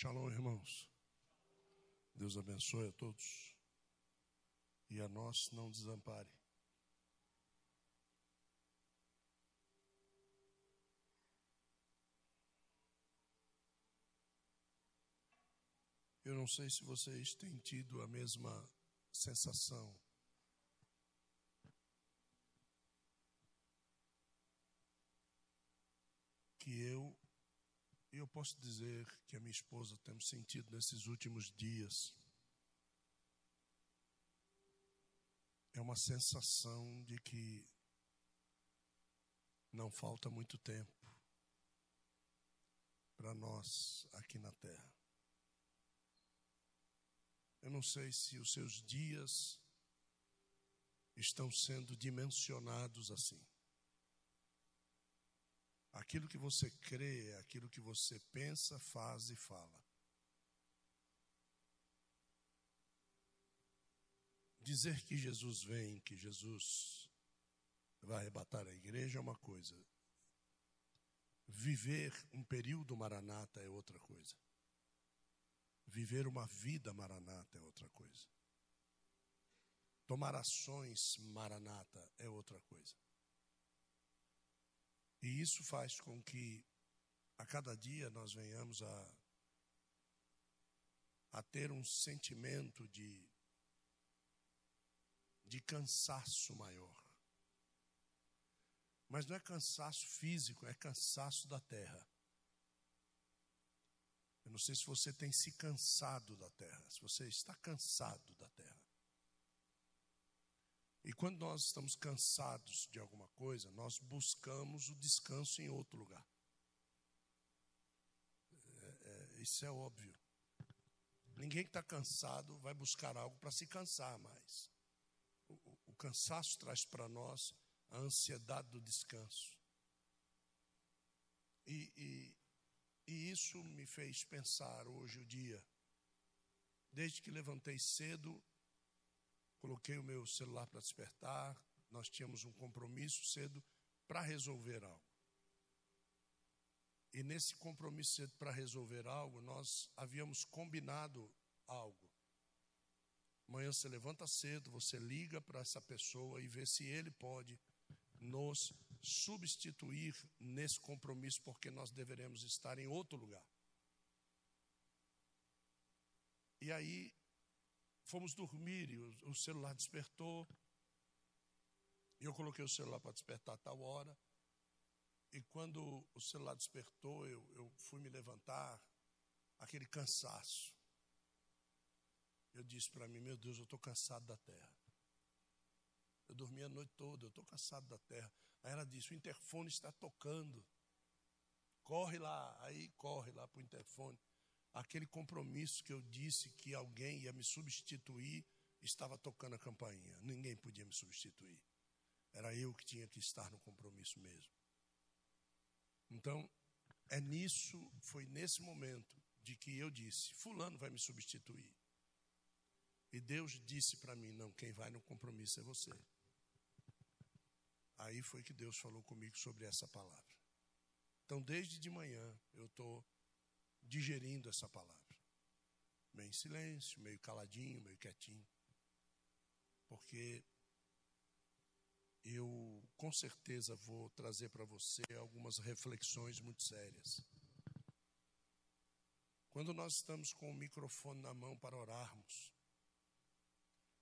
Shalom, irmãos. Deus abençoe a todos e a nós não desampare. Eu não sei se vocês têm tido a mesma sensação. Que eu, e eu posso dizer que a minha esposa temos sentido nesses últimos dias. É uma sensação de que não falta muito tempo para nós aqui na terra. Eu não sei se os seus dias estão sendo dimensionados assim. Aquilo que você crê, aquilo que você pensa, faz e fala. Dizer que Jesus vem, que Jesus vai arrebatar a igreja é uma coisa. Viver um período maranata é outra coisa. Viver uma vida maranata é outra coisa. Tomar ações maranata é outra coisa. E isso faz com que a cada dia nós venhamos a, a ter um sentimento de, de cansaço maior. Mas não é cansaço físico, é cansaço da terra. Eu não sei se você tem se cansado da terra, se você está cansado da terra. Quando nós estamos cansados de alguma coisa, nós buscamos o descanso em outro lugar. É, é, isso é óbvio. Ninguém que está cansado vai buscar algo para se cansar mais. O, o, o cansaço traz para nós a ansiedade do descanso. E, e, e isso me fez pensar hoje o dia. Desde que levantei cedo, coloquei o meu celular para despertar, nós tínhamos um compromisso cedo para resolver algo. E nesse compromisso cedo para resolver algo, nós havíamos combinado algo. Amanhã você levanta cedo, você liga para essa pessoa e vê se ele pode nos substituir nesse compromisso, porque nós deveremos estar em outro lugar. E aí, fomos dormir e o, celular despertou. E eu coloquei o celular para despertar a tal hora. E quando o celular despertou, eu, eu fui me levantar, aquele cansaço. Eu disse para mim: Meu Deus, eu estou cansado da terra. Eu dormi a noite toda, eu estou cansado da terra. Aí ela disse: o interfone está tocando. Corre lá, aí corre lá para o interfone. Aquele compromisso que eu disse que alguém ia me substituir, estava tocando a campainha. Ninguém podia me substituir. Era eu que tinha que estar no compromisso mesmo. Então, é nisso, foi nesse momento de que eu disse: Fulano vai me substituir. E Deus disse para mim: Não, quem vai no compromisso é você. Aí foi que Deus falou comigo sobre essa palavra. Então, desde de manhã, eu estou digerindo essa palavra. Meio em silêncio, meio caladinho, meio quietinho. Porque eu, com certeza, vou trazer para você algumas reflexões muito sérias. Quando nós estamos com o microfone na mão para orarmos,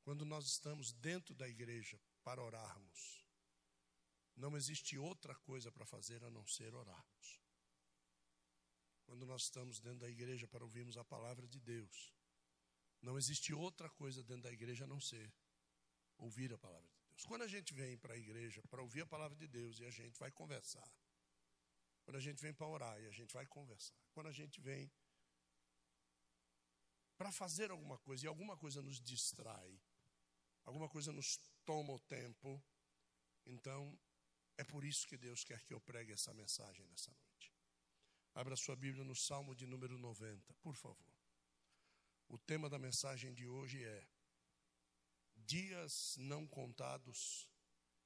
quando nós estamos dentro da igreja para orarmos, não existe outra coisa para fazer a não ser orarmos. Quando nós estamos dentro da igreja para ouvirmos a palavra de Deus, não existe outra coisa dentro da igreja a não ser ouvir a palavra de Deus. Quando a gente vem para a igreja para ouvir a palavra de Deus e a gente vai conversar, quando a gente vem para orar e a gente vai conversar, quando a gente vem para fazer alguma coisa e alguma coisa nos distrai, alguma coisa nos toma o tempo, então é por isso que Deus quer que eu pregue essa mensagem nessa noite. Abra sua Bíblia no Salmo de número 90, por favor. O tema da mensagem de hoje é: Dias não contados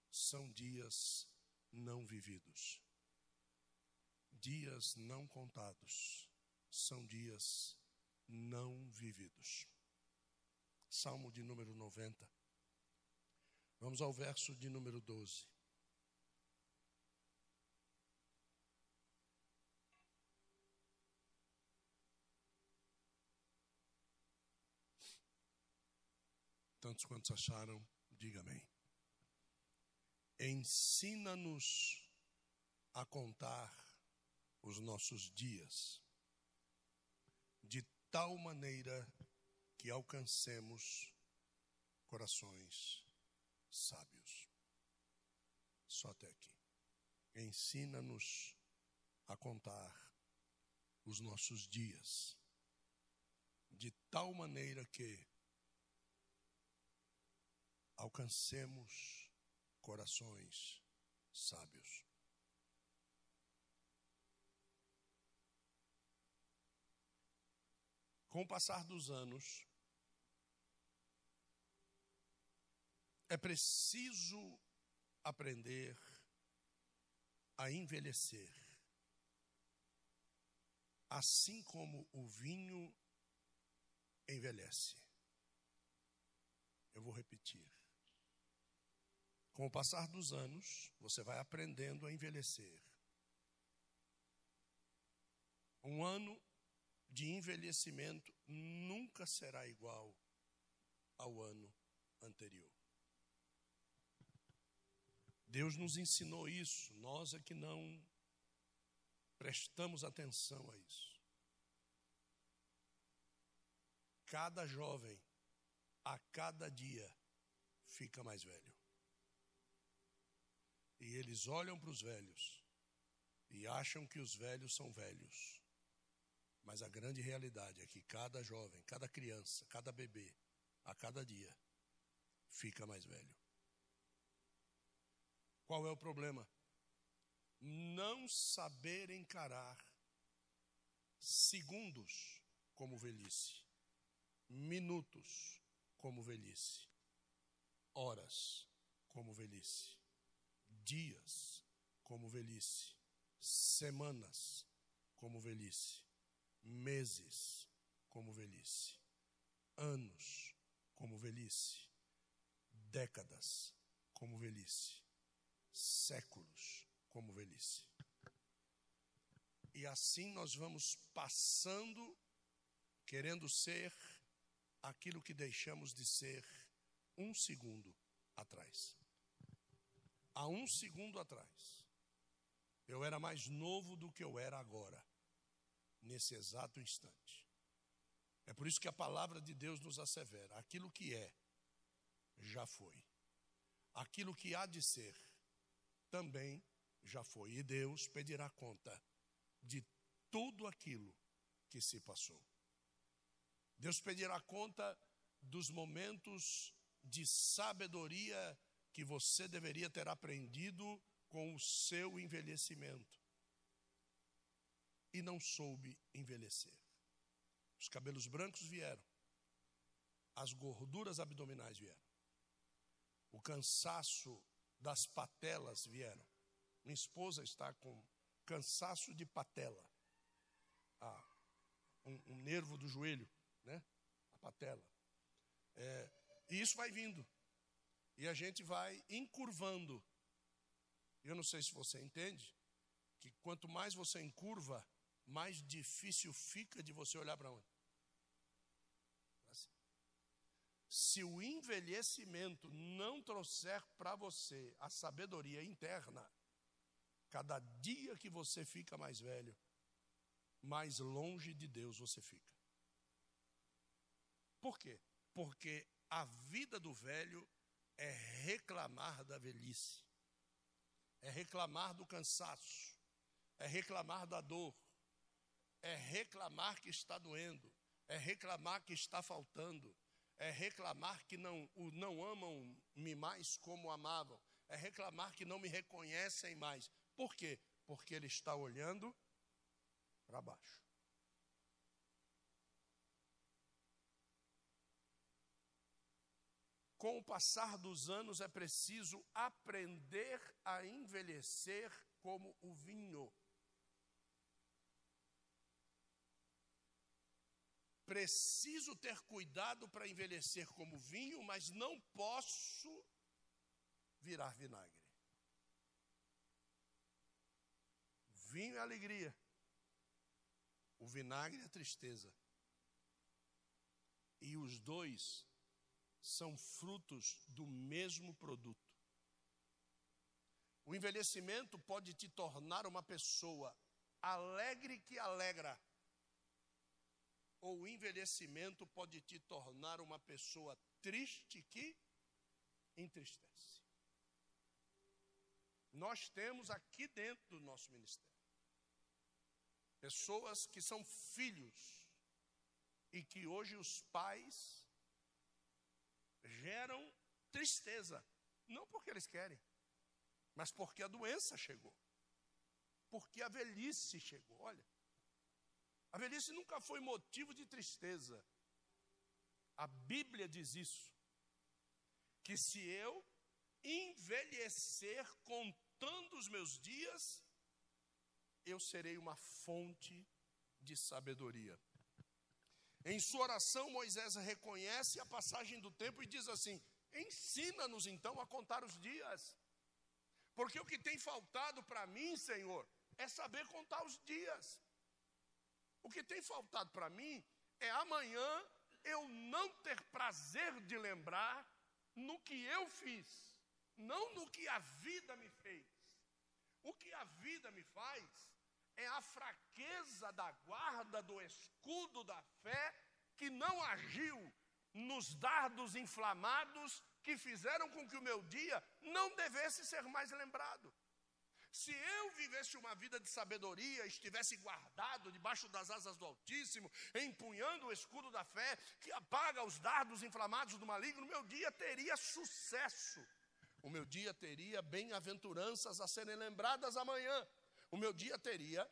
são dias não vividos. Dias não contados são dias não vividos. Salmo de número 90. Vamos ao verso de número 12. Tantos quantos acharam, diga amém. Ensina-nos a contar os nossos dias, de tal maneira que alcancemos corações sábios. Só até aqui. Ensina-nos a contar os nossos dias, de tal maneira que alcancemos corações sábios. Com o passar dos anos, é preciso aprender a envelhecer. Assim como o vinho envelhece. Eu vou repetir. Com o passar dos anos, você vai aprendendo a envelhecer. Um ano de envelhecimento nunca será igual ao ano anterior. Deus nos ensinou isso, nós é que não prestamos atenção a isso. Cada jovem, a cada dia, fica mais velho. E eles olham para os velhos e acham que os velhos são velhos. Mas a grande realidade é que cada jovem, cada criança, cada bebê, a cada dia, fica mais velho. Qual é o problema? Não saber encarar segundos como velhice, minutos como velhice, horas como velhice, dias como velhice, semanas como velhice, meses como velhice, anos como velhice, décadas como velhice séculos como velhice. E assim nós vamos passando, querendo ser aquilo que deixamos de ser um segundo atrás. Há um segundo atrás, eu era mais novo do que eu era agora, nesse exato instante. É por isso que a palavra de Deus nos assevera: aquilo que é, já foi. Aquilo que há de ser, também já foi. E Deus pedirá conta de tudo aquilo que se passou. Deus pedirá conta dos momentos de sabedoria que você deveria ter aprendido com o seu envelhecimento e não soube envelhecer. Os cabelos brancos vieram, as gorduras abdominais vieram, o cansaço das patelas vieram. Minha esposa está com cansaço de patela. Ah, um, um nervo do joelho, né? A patela. É, e isso vai vindo. E a gente vai encurvando. Eu não sei se você entende que quanto mais você encurva, mais difícil fica de você olhar para onde? se o envelhecimento não trouxer para você a sabedoria interna, cada dia que você fica mais velho, mais longe de Deus você fica. Por quê? Porque a vida do velho é reclamar da velhice, é reclamar do cansaço, é reclamar da dor, é reclamar que está doendo, é reclamar que está faltando, é reclamar que não, o não amam-me mais como amavam, é reclamar que não me reconhecem mais. Por quê? Porque ele está olhando para baixo. Com o passar dos anos é preciso aprender a envelhecer como o vinho. preciso ter cuidado para envelhecer como vinho, mas não posso virar vinagre. Vinho é alegria, o vinagre é tristeza. E os dois são frutos do mesmo produto. O envelhecimento pode te tornar uma pessoa alegre que alegra, ou o envelhecimento pode te tornar uma pessoa triste que entristece. Nós temos aqui dentro do nosso ministério pessoas que são filhos e que hoje os pais geram tristeza, não porque eles querem, mas porque a doença chegou, porque a velhice chegou. Olha, a velhice nunca foi motivo de tristeza. A Bíblia diz isso. Que se eu envelhecer contando os meus dias, eu serei uma fonte de sabedoria. Em sua oração, Moisés reconhece a passagem do tempo e diz assim: Ensina-nos então a contar os dias. Porque o que tem faltado para mim, Senhor, é saber contar os dias. O que tem faltado para mim é amanhã eu não ter prazer de lembrar no que eu fiz, não no que a vida me fez. O que a vida me faz é a fraqueza da guarda do escudo da fé que não agiu nos dardos inflamados que fizeram com que o meu dia não devesse ser mais lembrado. Se eu vivesse uma vida de sabedoria, estivesse guardado debaixo das asas do Altíssimo, empunhando o escudo da fé, que apaga os dardos inflamados do maligno, meu dia teria sucesso. O meu dia teria bem-aventuranças a serem lembradas amanhã. O meu dia teria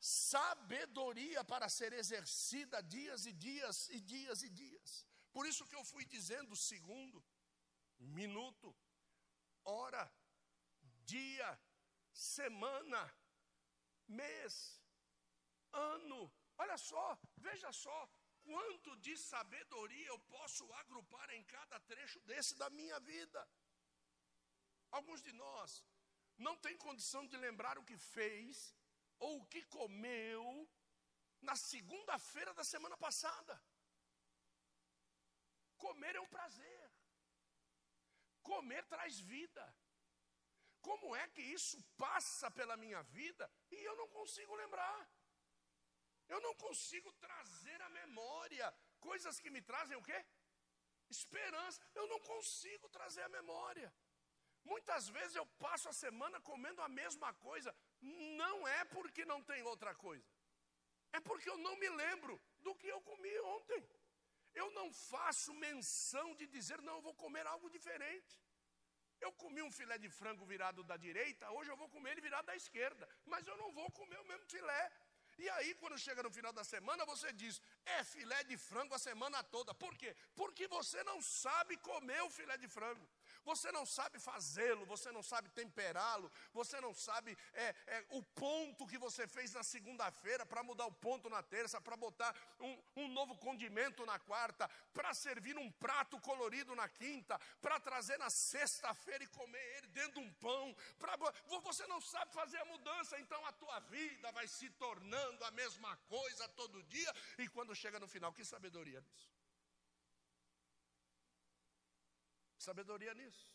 sabedoria para ser exercida dias e dias e dias e dias. Por isso que eu fui dizendo segundo, minuto, hora, dia, semana, mês, ano. Olha só, veja só, quanto de sabedoria eu posso agrupar em cada trecho desse da minha vida. Alguns de nós não têm condição de lembrar o que fez ou o que comeu na segunda-feira da semana passada. Comer é um prazer. Comer traz vida. Como é que isso passa pela minha vida e eu não consigo lembrar? Eu não consigo trazer à memória coisas que me trazem o quê? Esperança. Eu não consigo trazer à memória. Muitas vezes eu passo a semana comendo a mesma coisa. Não é porque não tem outra coisa. É porque eu não me lembro do que eu comi ontem. Eu não faço menção de dizer, não, eu vou comer algo diferente. Eu comi um filé de frango virado da direita, hoje eu vou comer ele virado da esquerda, mas eu não vou comer o mesmo filé. E aí, quando chega no final da semana, você diz: é filé de frango a semana toda. Por quê? Porque você não sabe comer o filé de frango. Você não sabe fazê-lo, você não sabe temperá-lo, você não sabe é, é, o ponto que você fez na segunda-feira para mudar o ponto na terça, para botar um, um novo condimento na quarta, para servir um prato colorido na quinta, para trazer na sexta-feira e comer ele dentro de um pão. Pra, você não sabe fazer a mudança, então a tua vida vai se tornando a mesma coisa todo dia, e quando chega no final, que sabedoria nisso? Sabedoria nisso.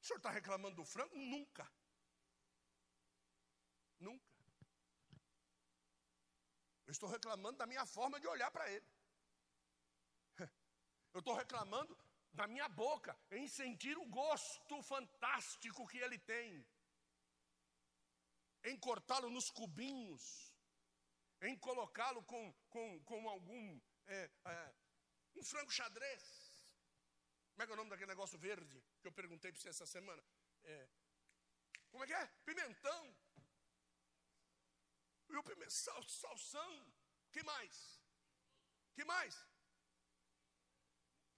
O senhor está reclamando do frango? Nunca. Nunca. Eu estou reclamando da minha forma de olhar para ele. Eu estou reclamando da minha boca, em sentir o gosto fantástico que ele tem, em cortá-lo nos cubinhos, em colocá-lo com, com, com algum é, é, um frango xadrez. Como é que é o nome daquele negócio verde que eu perguntei para você essa semana? É, como é que é? Pimentão. E o pimentão, sal, salsão. que mais? que mais?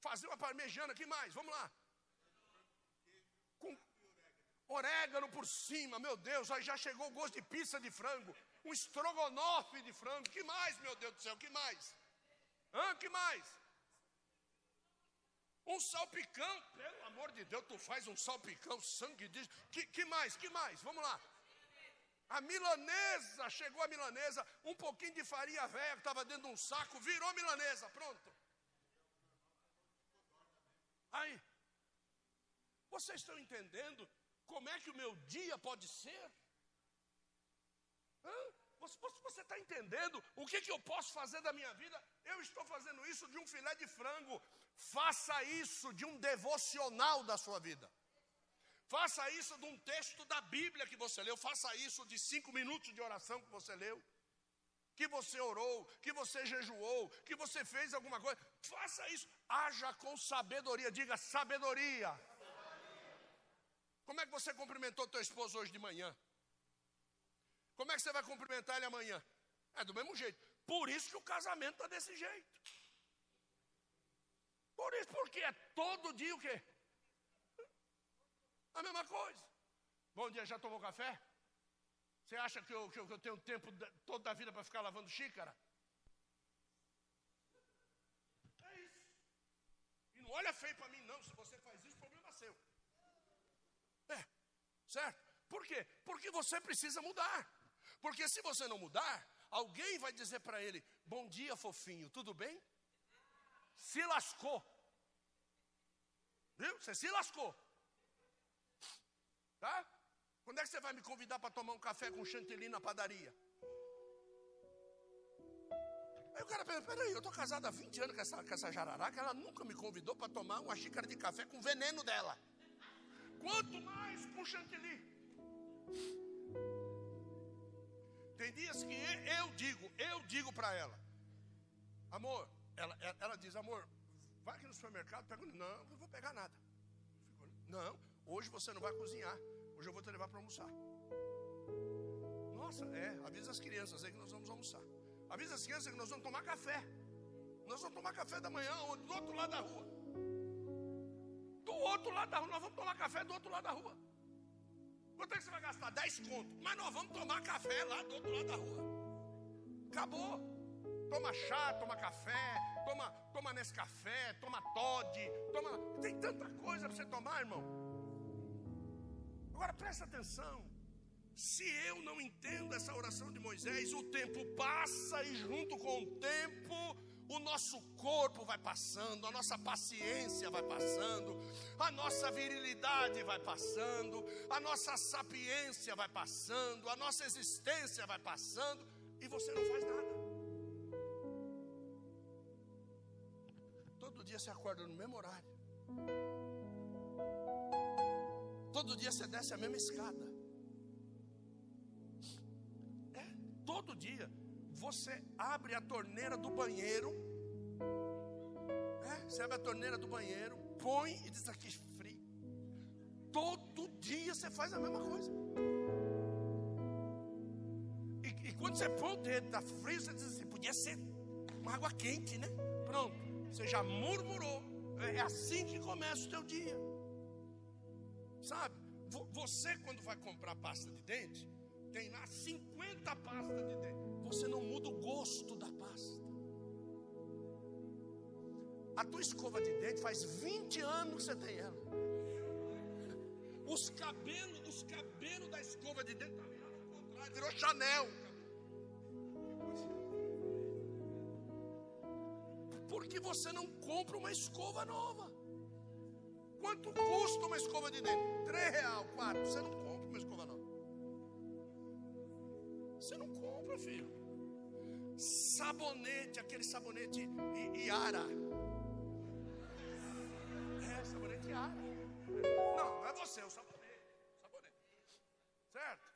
Fazer uma parmejana, que mais? Vamos lá. Com orégano por cima, meu Deus, aí já chegou o gosto de pizza de frango. um estrogonofe de frango. Que mais, meu Deus do céu? Que mais? Hã? Que mais? Um salpicão, pelo amor de Deus, tu faz um salpicão, sangue de. Que, que mais? Que mais? Vamos lá. A milanesa, chegou a milanesa, um pouquinho de farinha velha que estava dentro de um saco, virou milanesa, pronto. Aí, vocês estão entendendo como é que o meu dia pode ser? Hã? Você está entendendo o que, que eu posso fazer da minha vida? Eu estou fazendo isso de um filé de frango. Faça isso de um devocional da sua vida. Faça isso de um texto da Bíblia que você leu. Faça isso de cinco minutos de oração que você leu. Que você orou, que você jejuou, que você fez alguma coisa. Faça isso. Haja com sabedoria. Diga sabedoria. Como é que você cumprimentou teu esposo hoje de manhã? Como é que você vai cumprimentar ele amanhã? É do mesmo jeito. Por isso que o casamento está desse jeito. Por isso, porque é todo dia o quê? A mesma coisa. Bom dia, já tomou café? Você acha que eu, que eu, que eu tenho tempo toda a vida para ficar lavando xícara? É isso. E não olha feio para mim, não. Se você faz isso, problema seu. É, certo? Por quê? Porque você precisa mudar. Porque se você não mudar, alguém vai dizer para ele: Bom dia, fofinho, tudo bem? Se lascou. Viu? Você se lascou. Tá? Quando é que você vai me convidar para tomar um café com chantilly na padaria? Aí o cara pensa, peraí, eu estou casado há 20 anos com essa, com essa jararaca, ela nunca me convidou para tomar uma xícara de café com veneno dela. Quanto mais com chantilly. Tem dias que eu digo, eu digo para ela, amor, ela, ela diz, amor, vai aqui no supermercado, pega. Não, não vou pegar nada. Não, hoje você não vai cozinhar. Hoje eu vou te levar para almoçar. Nossa, é, avisa as crianças aí que nós vamos almoçar. Avisa as crianças que nós vamos tomar café. Nós vamos tomar café da manhã do outro lado da rua. Do outro lado da rua, nós vamos tomar café do outro lado da rua. Quanto é que você vai gastar? 10 contos. Mas nós vamos tomar café lá do outro lado da rua. Acabou. Toma chá, toma café, toma, toma nesse café, toma Todd, toma. Tem tanta coisa para você tomar, irmão. Agora presta atenção. Se eu não entendo essa oração de Moisés, o tempo passa e junto com o tempo o nosso corpo vai passando, a nossa paciência vai passando, a nossa virilidade vai passando, a nossa sapiência vai passando, a nossa existência vai passando e você não faz nada. Dia você acorda no mesmo horário. Todo dia você desce a mesma escada. É, todo dia você abre a torneira do banheiro. É, você abre a torneira do banheiro, põe e diz aqui frio. Todo dia você faz a mesma coisa. E, e quando você põe o dedo, está frio, você diz assim: podia ser uma água quente, né? Pronto, você já murmurou. É, é assim que começa o teu dia. Sabe? Você, quando vai comprar pasta de dente, tem lá 50 pastas de dente. Você não muda o gosto da pasta. A tua escova de dente faz 20 anos que você tem ela. Os cabelos, os cabelos da escova de dente tá virou Chanel. Porque você não compra uma escova nova. Quanto custa uma escova de dente? Três real, quatro. Você não compra uma escova nova. Você não compra, filho. Sabonete, aquele sabonete Iara. É, sabonete Iara. Não, não é você, é o sabonete. Sabonete. Certo?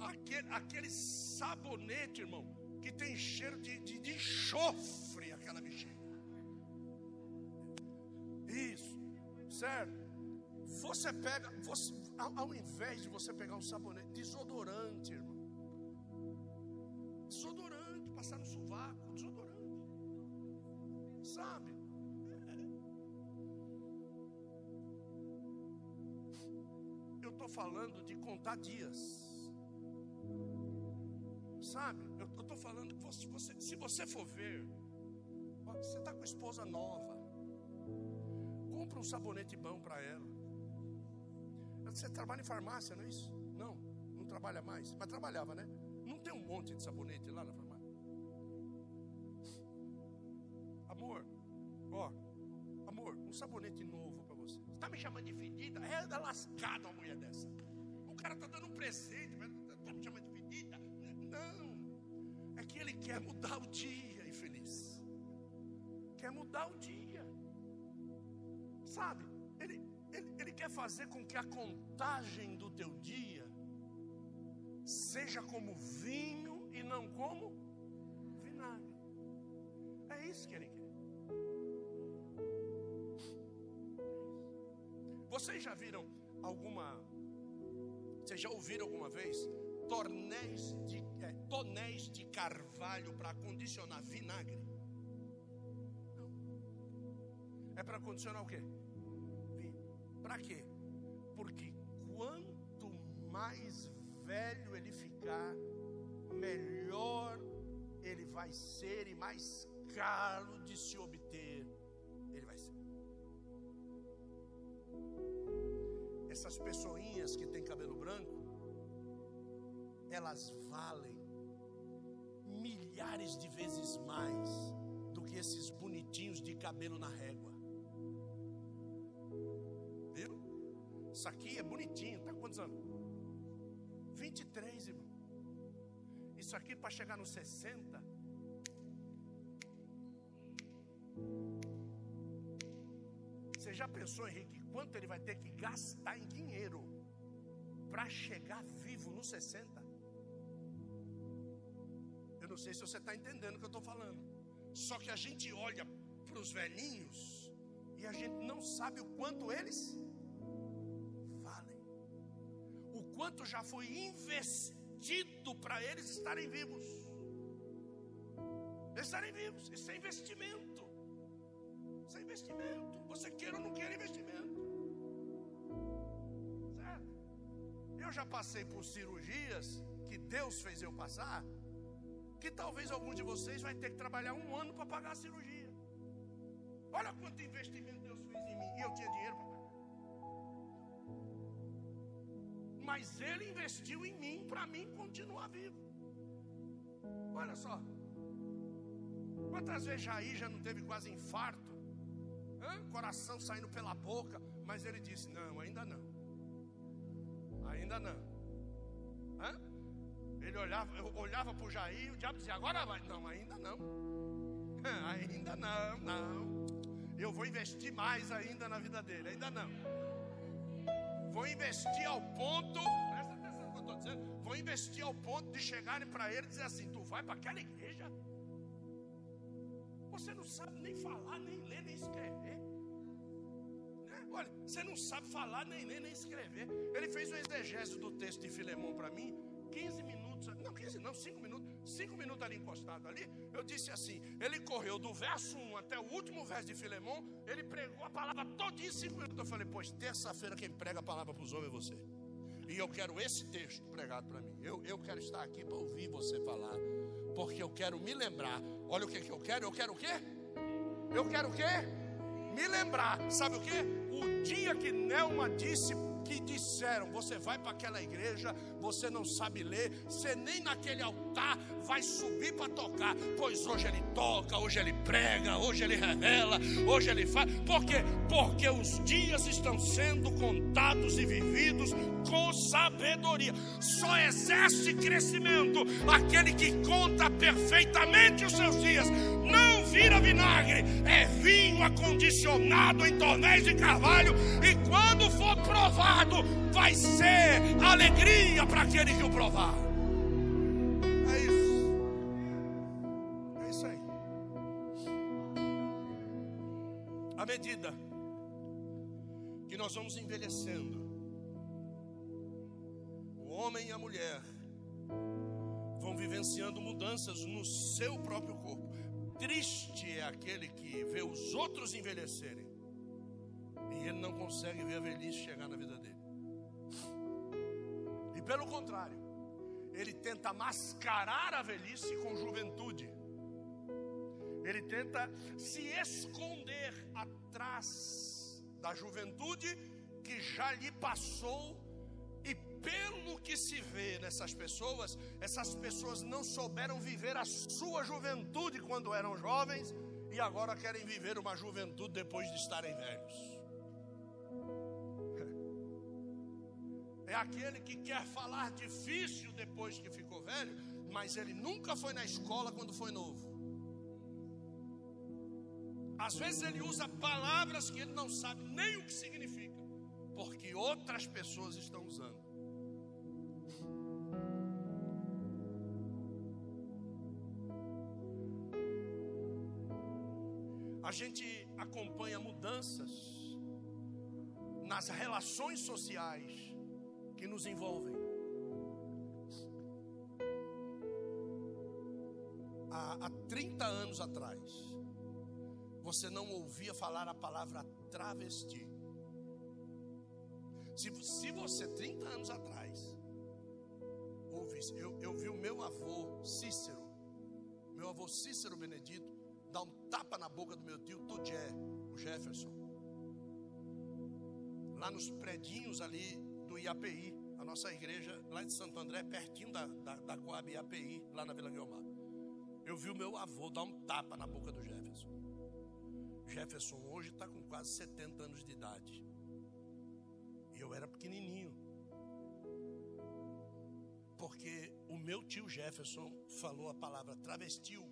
Aquele, aquele sabonete, irmão, que tem cheiro de, de, de enxofre, aquela bichinha. Isso, certo? Você pega, você, ao invés de você pegar um sabonete, desodorante, irmão. Desodorante, passar no sovaco, desodorante. Sabe? Eu estou falando de contar dias. Sabe, falando, você, você, se você for ver, você está com esposa nova, compra um sabonete bom para ela. Você trabalha em farmácia, não é isso? Não, não trabalha mais, mas trabalhava, né? Não tem um monte de sabonete lá na farmácia? Amor, ó, amor, um sabonete novo para você. Está me chamando de fedida? É da lascada uma mulher dessa. O cara está dando um presente, mas está me chamando de fedida? Não, que ele quer mudar o dia, infeliz. Quer mudar o dia. Sabe, ele, ele, ele quer fazer com que a contagem do teu dia seja como vinho e não como vinagre. É isso que ele quer. Vocês já viram alguma. Vocês já ouviram alguma vez? Tornéis de, é, tonéis de carvalho para condicionar vinagre? Não. É para condicionar o quê? Para quê? Porque quanto mais velho ele ficar, melhor ele vai ser e mais caro de se obter ele vai ser. Essas pessoinhas que têm cabelo branco, elas valem milhares de vezes mais do que esses bonitinhos de cabelo na régua. Viu? Isso aqui é bonitinho, tá quantos anos? 23, irmão. Isso aqui para chegar nos 60. Você já pensou, Henrique, quanto ele vai ter que gastar em dinheiro para chegar vivo nos 60? Sei se você está entendendo o que eu estou falando. Só que a gente olha para os velhinhos e a gente não sabe o quanto eles quanto já foi investido para eles estarem vivos. Estarem vivos, isso é investimento. Isso é investimento. Você queira ou não queira investimento. Certo? Eu já passei por cirurgias que Deus fez eu passar, que talvez algum de vocês vai ter que trabalhar um ano para pagar a cirurgia. Olha quanto investimento Deus fez em mim. E eu tinha dinheiro para mas Ele investiu em mim para mim continuar vivo. Olha só. Quantas vezes Jair já não teve quase infarto? Hã? Coração saindo pela boca. Mas ele disse: Não, ainda não. Ainda não. Hã? Ele olhava, eu olhava para o Jair, o diabo dizia: Agora vai. Não, ainda não. Ainda não, não. Eu vou investir mais ainda na vida dele. Ainda não. Vou investir ao ponto, presta atenção no que eu estou dizendo, vou investir ao ponto de chegarem para ele e dizer assim: tu vai para aquela igreja? Você não sabe nem falar, nem ler, nem escrever. Né? Olha, você não sabe falar, nem ler, nem escrever. Ele fez o exegese do texto de Filemão para mim, 15 minutos, não 15 não, 5 minutos, 5 minutos ali encostado ali, eu disse assim, ele correu do verso 1 até o último verso de Filemão, ele pregou a palavra todinha em 5 minutos, eu falei, pois terça-feira quem prega a palavra para os homens é você, e eu quero esse texto pregado para mim, eu, eu quero estar aqui para ouvir você falar, porque eu quero me lembrar, olha o que, que eu quero, eu quero o quê? Eu quero o quê? Me lembrar, sabe o quê? O dia que Nelma disse que disseram: você vai para aquela igreja, você não sabe ler, você nem naquele altar vai subir para tocar, pois hoje ele toca, hoje ele prega, hoje ele revela, hoje ele faz. Por quê? Porque os dias estão sendo contados e vividos com sabedoria. Só exerce crescimento aquele que conta perfeitamente os seus dias. Não vira vinagre, é vinho acondicionado em tornéis de carvalho, e quando for provado, vai ser alegria para aquele que o provar. É isso. É isso aí. À medida que nós vamos envelhecendo, o homem e a mulher vão vivenciando mudanças no seu próprio corpo. Triste é aquele que vê os outros envelhecerem e ele não consegue ver a velhice chegar na vida dele. E pelo contrário, ele tenta mascarar a velhice com juventude. Ele tenta se esconder atrás da juventude que já lhe passou pelo que se vê nessas pessoas, essas pessoas não souberam viver a sua juventude quando eram jovens e agora querem viver uma juventude depois de estarem velhos. É aquele que quer falar difícil depois que ficou velho, mas ele nunca foi na escola quando foi novo. Às vezes ele usa palavras que ele não sabe nem o que significa, porque outras pessoas estão usando. A gente acompanha mudanças nas relações sociais que nos envolvem. Há, há 30 anos atrás, você não ouvia falar a palavra travesti. Se, se você, 30 anos atrás, ouvisse, eu, eu vi o meu avô Cícero, meu avô Cícero Benedito, dar um tapa na boca do meu tio Tudé, o Jefferson. Lá nos predinhos ali do IAPI, a nossa igreja lá de Santo André, pertinho da, da, da Coab IAPI, lá na Vila Guilmar. Eu vi o meu avô dar um tapa na boca do Jefferson. Jefferson hoje está com quase 70 anos de idade. E eu era pequenininho. Porque o meu tio Jefferson falou a palavra travestiu.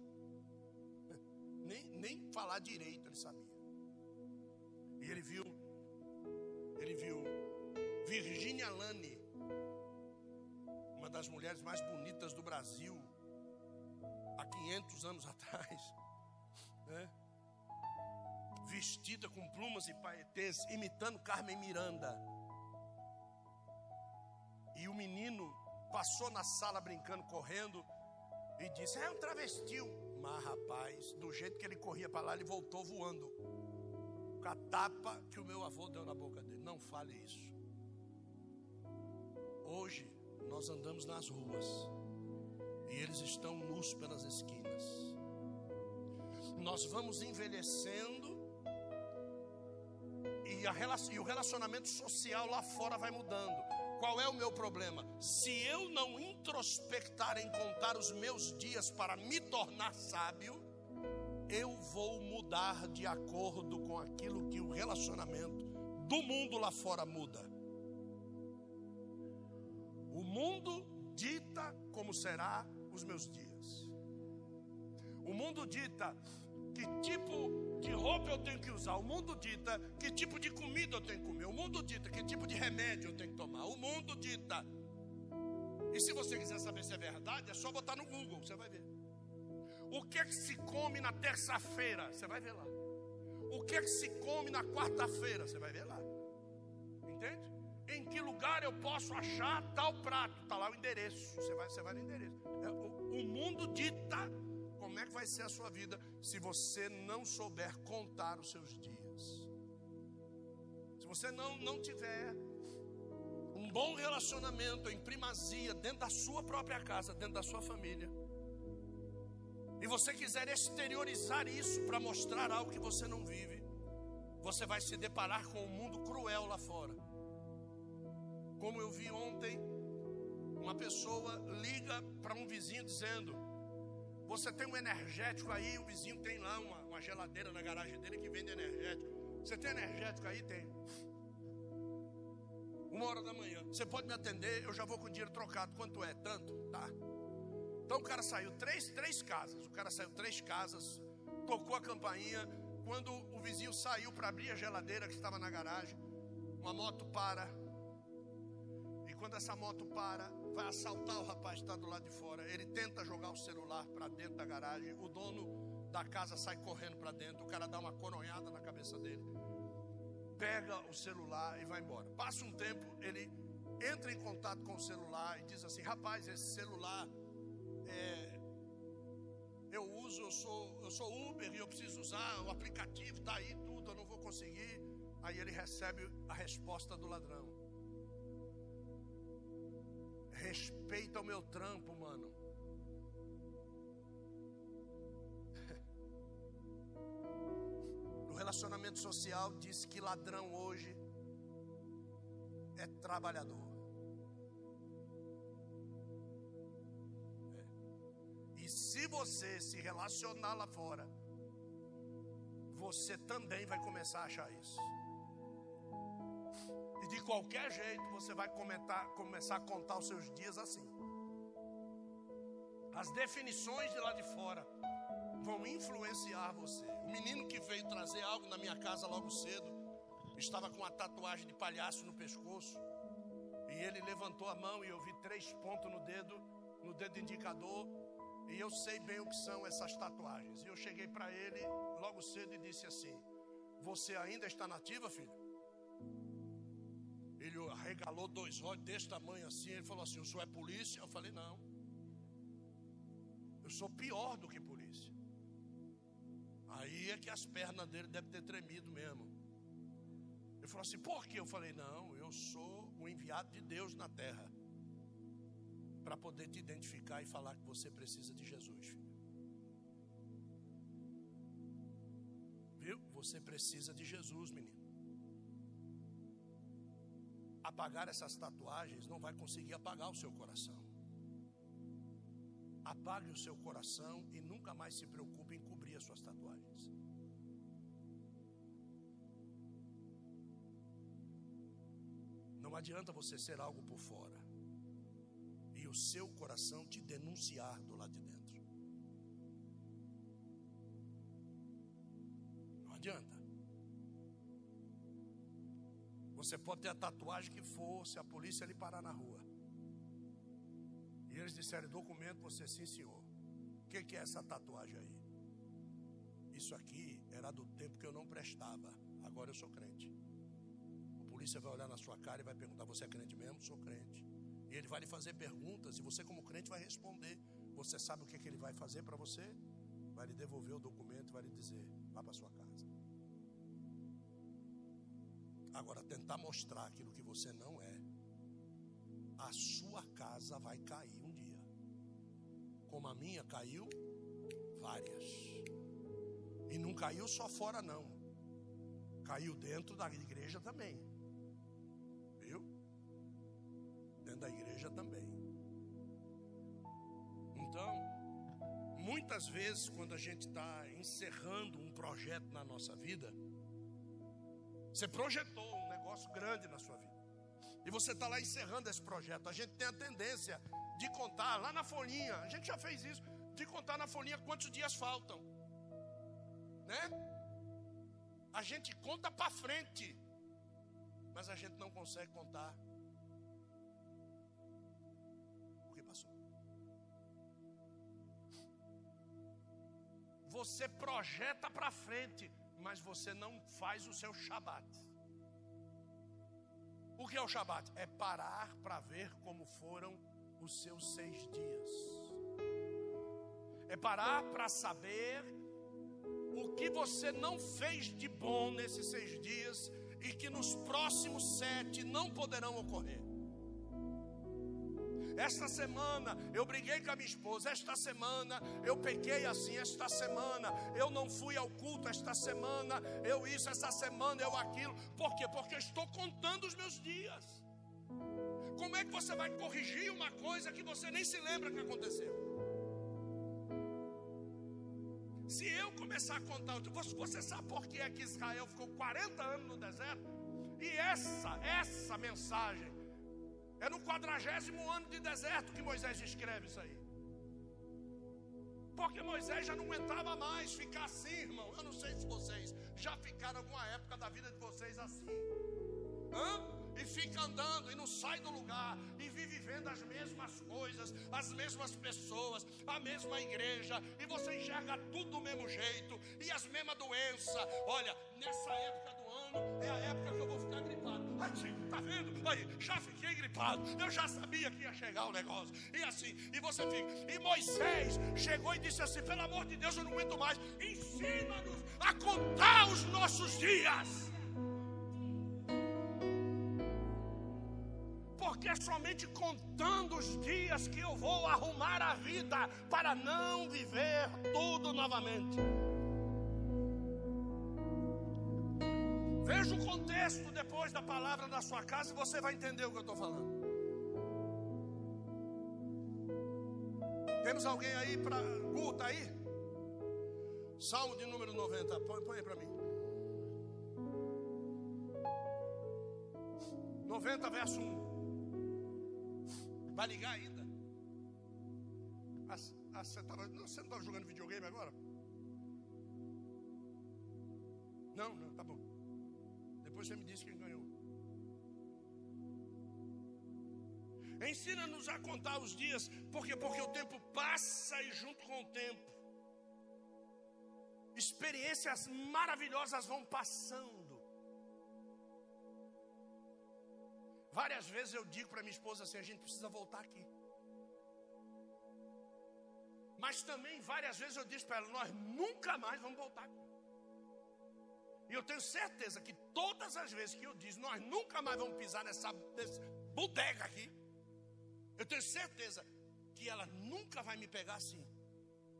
Nem, nem falar direito ele sabia. E ele viu, ele viu Virginia Lane, uma das mulheres mais bonitas do Brasil, há 500 anos atrás, né? vestida com plumas e paetês, imitando Carmen Miranda. E o menino passou na sala brincando, correndo, e disse: É um travestiu. Mas, rapaz, do jeito que ele corria para lá, ele voltou voando. Com a tapa que o meu avô deu na boca dele. Não fale isso. Hoje, nós andamos nas ruas, e eles estão nus pelas esquinas. Nós vamos envelhecendo e, a, e o relacionamento social lá fora vai mudando. Qual é o meu problema? Se eu não introspectar em contar os meus dias para me tornar sábio, eu vou mudar de acordo com aquilo que o relacionamento do mundo lá fora muda. O mundo dita como será os meus dias. O mundo dita que tipo de roupa eu tenho que usar. O mundo dita que tipo de comida eu tenho que comer. O mundo dita que tipo de remédio eu tenho que tomar. O mundo dita. E se você quiser saber se é verdade, é só botar no Google, você vai ver. O que é que se come na terça-feira? Você vai ver lá. O que é que se come na quarta-feira? Você vai ver lá. Entende? Em que lugar eu posso achar tal prato? Está lá o endereço. Você vai, você vai no endereço. É, o, o mundo dita como é que vai ser a sua vida se você não souber contar os seus dias? Se você não, não tiver um bom relacionamento em primazia dentro da sua própria casa, dentro da sua família, e você quiser exteriorizar isso para mostrar algo que você não vive, você vai se deparar com um mundo cruel lá fora. Como eu vi ontem, uma pessoa liga para um vizinho dizendo: você tem um energético aí, o vizinho tem lá uma, uma geladeira na garagem dele que vende energético. Você tem energético aí? Tem. Uma hora da manhã. Você pode me atender? Eu já vou com dinheiro trocado. Quanto é? Tanto? Tá. Então o cara saiu três, três casas. O cara saiu três casas, tocou a campainha. Quando o vizinho saiu para abrir a geladeira que estava na garagem, uma moto para. E quando essa moto para, vai assaltar o rapaz que está do lado de fora. Ele tenta jogar o celular para dentro da garagem. O dono da casa sai correndo para dentro. O cara dá uma coronhada na cabeça dele. Pega o celular e vai embora. Passa um tempo, ele entra em contato com o celular e diz assim: Rapaz, esse celular é, eu uso, eu sou, eu sou Uber e eu preciso usar o aplicativo, está aí tudo, eu não vou conseguir. Aí ele recebe a resposta do ladrão respeita o meu trampo, mano. No relacionamento social diz que ladrão hoje é trabalhador. É. E se você se relacionar lá fora, você também vai começar a achar isso. E de qualquer jeito você vai comentar, começar a contar os seus dias assim. As definições de lá de fora vão influenciar você. O menino que veio trazer algo na minha casa logo cedo estava com uma tatuagem de palhaço no pescoço. E ele levantou a mão e eu vi três pontos no dedo, no dedo indicador. E eu sei bem o que são essas tatuagens. E eu cheguei para ele logo cedo e disse assim: Você ainda está nativa, filho? Ele arregalou dois olhos desse tamanho assim. Ele falou assim: O senhor é polícia? Eu falei: Não. Eu sou pior do que polícia. Aí é que as pernas dele devem ter tremido mesmo. Ele falou assim: Por quê? Eu falei: Não, eu sou o enviado de Deus na terra para poder te identificar e falar que você precisa de Jesus, filho. Viu? Você precisa de Jesus, menino. Apagar essas tatuagens não vai conseguir apagar o seu coração. Apague o seu coração e nunca mais se preocupe em cobrir as suas tatuagens. Não adianta você ser algo por fora e o seu coração te denunciar do lado de dentro. Não adianta. Você pode ter a tatuagem que for, se a polícia lhe parar na rua. E eles disseram: documento, você sim, senhor. O que, que é essa tatuagem aí? Isso aqui era do tempo que eu não prestava. Agora eu sou crente polícia vai olhar na sua cara e vai perguntar: Você é crente mesmo? Sou crente. E ele vai lhe fazer perguntas e você, como crente, vai responder. Você sabe o que, que ele vai fazer para você? Vai lhe devolver o documento e vai lhe dizer: Vá para sua casa. Agora, tentar mostrar aquilo que você não é, a sua casa vai cair um dia. Como a minha caiu, várias. E não caiu só fora, não. Caiu dentro da igreja também. dentro da igreja também. Então, muitas vezes, quando a gente está encerrando um projeto na nossa vida, você projetou um negócio grande na sua vida, e você está lá encerrando esse projeto. A gente tem a tendência de contar lá na folhinha, a gente já fez isso, de contar na folhinha quantos dias faltam, né? A gente conta para frente, mas a gente não consegue contar Você projeta para frente, mas você não faz o seu Shabat. O que é o Shabat? É parar para ver como foram os seus seis dias. É parar para saber o que você não fez de bom nesses seis dias e que nos próximos sete não poderão ocorrer. Esta semana eu briguei com a minha esposa. Esta semana eu pequei assim. Esta semana eu não fui ao culto. Esta semana eu isso. Esta semana eu aquilo. Por quê? Porque eu estou contando os meus dias. Como é que você vai corrigir uma coisa que você nem se lembra que aconteceu? Se eu começar a contar, você sabe por que é que Israel ficou 40 anos no deserto? E essa, essa mensagem é no quadragésimo ano de deserto que Moisés escreve isso aí. Porque Moisés já não aguentava mais ficar assim, irmão. Eu não sei se vocês já ficaram alguma época da vida de vocês assim. Hã? E fica andando e não sai do lugar e vive vendo as mesmas coisas, as mesmas pessoas, a mesma igreja, e você enxerga tudo do mesmo jeito, e as mesmas doenças. Olha, nessa época do ano é a época que eu vou ficar gripado. Assim, tá vendo? Aí, já fiquei gripado. Eu já sabia que ia chegar o negócio. E assim, e você fica. E Moisés chegou e disse assim: pelo amor de Deus, eu não aguento mais. Ensina-nos a contar os nossos dias. Porque é somente contando os dias que eu vou arrumar a vida para não viver tudo novamente. Veja o contexto depois da palavra da sua casa e você vai entender o que eu estou falando. Temos alguém aí para. Gu, tá aí? Salmo de número 90. Põe, põe aí para mim. 90, verso 1. Vai ligar ainda? Ah, ah, você, tava, não, você não estava jogando videogame agora? Não, não, tá bom. Depois você me disse quem ganhou. Ensina-nos a contar os dias, porque porque o tempo passa e junto com o tempo experiências maravilhosas vão passando. Várias vezes eu digo para minha esposa assim: a gente precisa voltar aqui. Mas também várias vezes eu disse para ela: nós nunca mais vamos voltar aqui. E eu tenho certeza que todas as vezes que eu disse, nós nunca mais vamos pisar nessa, nessa bodega aqui. Eu tenho certeza que ela nunca vai me pegar assim.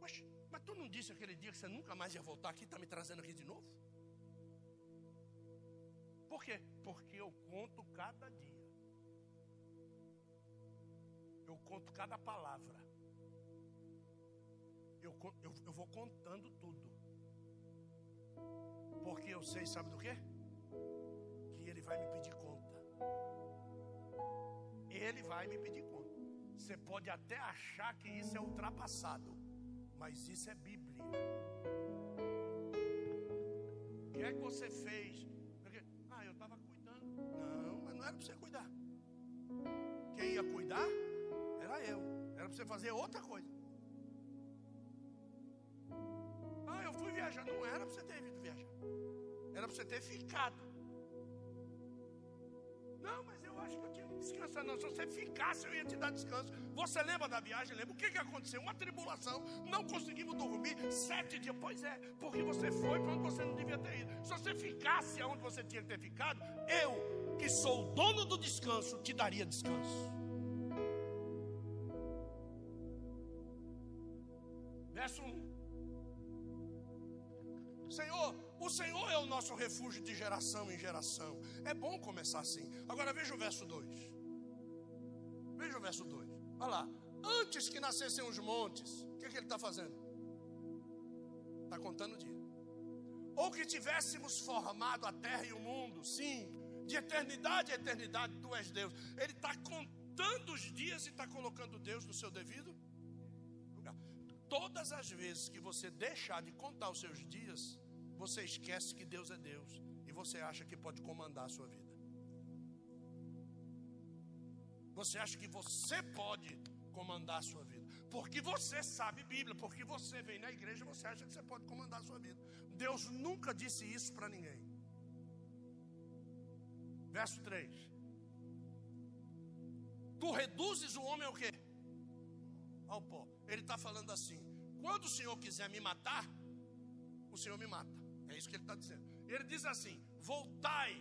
Poxa, mas tu não disse aquele dia que você nunca mais ia voltar aqui, está me trazendo aqui de novo? Por quê? Porque eu conto cada dia. Eu conto cada palavra. Eu, eu, eu vou contando tudo. Porque eu sei, sabe do quê? Que Ele vai me pedir conta. Ele vai me pedir conta. Você pode até achar que isso é ultrapassado, mas isso é Bíblia. O que é que você fez? Porque, ah, eu estava cuidando. Não, mas não era para você cuidar. Quem ia cuidar? Era eu. Era para você fazer outra coisa. Para você ter ficado. Não, mas eu acho que eu tinha que descansar. Não, se você ficasse, eu ia te dar descanso. Você lembra da viagem? Lembra? O que, que aconteceu? Uma tribulação. Não conseguimos dormir sete dias. Pois é, porque você foi para onde você não devia ter ido. Se você ficasse aonde você tinha que ter ficado, eu, que sou o dono do descanso, te daria descanso. Geração em geração. É bom começar assim. Agora veja o verso 2. Veja o verso 2. Olha lá. Antes que nascessem os montes, o que, que ele está fazendo? Está contando o dia. Ou que tivéssemos formado a terra e o mundo, sim, de eternidade a eternidade, tu és Deus. Ele está contando os dias e está colocando Deus no seu devido lugar. Todas as vezes que você deixar de contar os seus dias, você esquece que Deus é Deus você acha que pode comandar a sua vida. Você acha que você pode comandar a sua vida. Porque você sabe Bíblia, porque você vem na igreja, você acha que você pode comandar a sua vida. Deus nunca disse isso para ninguém. Verso 3. Tu reduzes o homem ao quê? Ao pó. Ele está falando assim: quando o Senhor quiser me matar, o Senhor me mata. É isso que ele está dizendo. Ele diz assim: Voltai,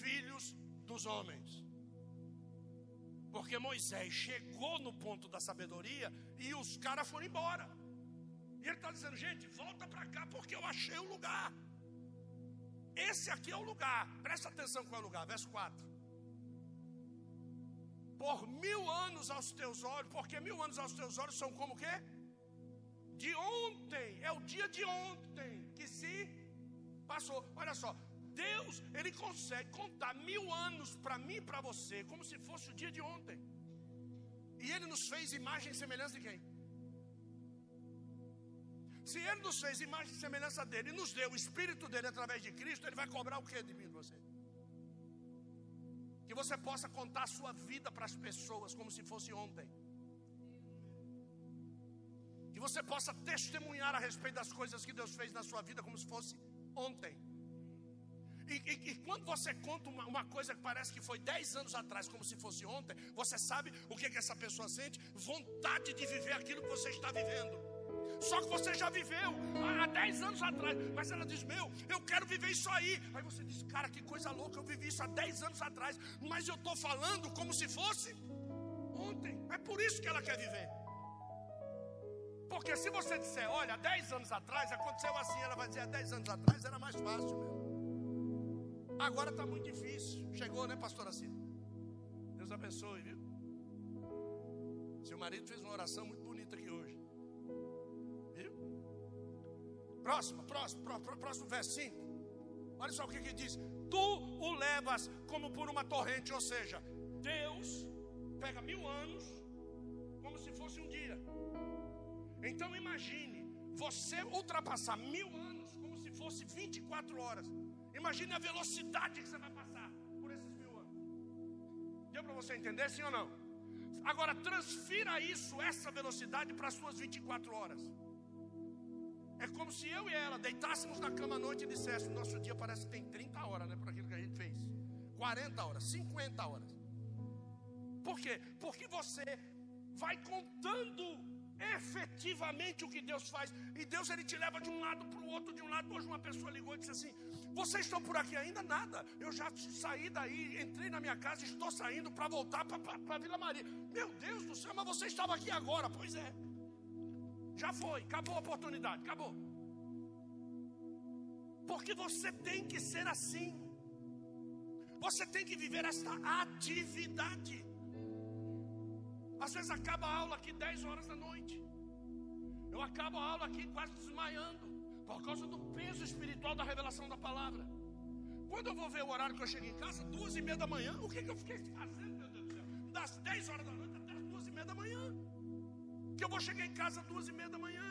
filhos dos homens. Porque Moisés chegou no ponto da sabedoria e os caras foram embora. E ele está dizendo: gente, volta para cá porque eu achei o lugar. Esse aqui é o lugar. Presta atenção qual é o lugar. Verso 4. Por mil anos aos teus olhos, porque mil anos aos teus olhos são como o quê? De ontem, é o dia de ontem que se passou. Olha só, Deus, Ele consegue contar mil anos para mim e para você, como se fosse o dia de ontem. E Ele nos fez imagem e semelhança de quem? Se Ele nos fez imagem e semelhança dele e nos deu o Espírito dele através de Cristo, Ele vai cobrar o que de mim de você? Que você possa contar a sua vida para as pessoas como se fosse ontem. Que você possa testemunhar a respeito das coisas que Deus fez na sua vida como se fosse ontem. E, e, e, quando você conta uma, uma, coisa que parece que foi 10 anos atrás, como se fosse ontem, você sabe o que, que essa pessoa sente? Vontade de viver aquilo que você está vivendo. Só que você já viveu há 10 anos atrás. Mas ela diz: Meu, eu quero viver isso aí. Aí você diz: Cara, que coisa louca, eu vivi isso há 10 anos atrás. Mas eu estou falando como se fosse ontem. É por isso que ela quer viver. Porque se você disser, olha, 10 anos atrás aconteceu assim, ela vai dizer, há 10 anos atrás era mais fácil mesmo. Agora está muito difícil. Chegou, né, pastora Cida? Deus abençoe, viu? Seu marido fez uma oração muito bonita aqui hoje. Viu? Próximo, próximo, próximo, próximo verso 5. Olha só o que, que diz: Tu o levas como por uma torrente, ou seja, Deus pega mil anos como se fosse um dia. Então imagine você ultrapassar mil anos como se fosse 24 horas. Imagine a velocidade que você vai passar por esses mil anos. Deu para você entender, sim ou não? Agora transfira isso, essa velocidade, para as suas 24 horas. É como se eu e ela deitássemos na cama à noite e disséssemos: Nosso dia parece que tem 30 horas, né? Por aquilo que a gente fez. 40 horas, 50 horas. Por quê? Porque você vai contando efetivamente o que Deus faz. E Deus ele te leva de um lado para o outro, de um lado. Hoje uma pessoa ligou e disse assim: Vocês estão por aqui ainda? Nada. Eu já saí daí, entrei na minha casa, estou saindo para voltar para Vila Maria. Meu Deus do céu, mas você estava aqui agora. Pois é. Já foi, acabou a oportunidade, acabou. Porque você tem que ser assim. Você tem que viver esta atividade. Às vezes acaba a aula aqui 10 horas da noite. Eu acabo a aula aqui quase desmaiando. Por causa do peso espiritual da revelação da palavra. Quando eu vou ver o horário que eu chego em casa, duas e meia da manhã, o que, que eu fiquei fazendo, meu Deus do céu? Das 10 horas da noite até as duas e meia da manhã. Que eu vou chegar em casa às duas e meia da manhã.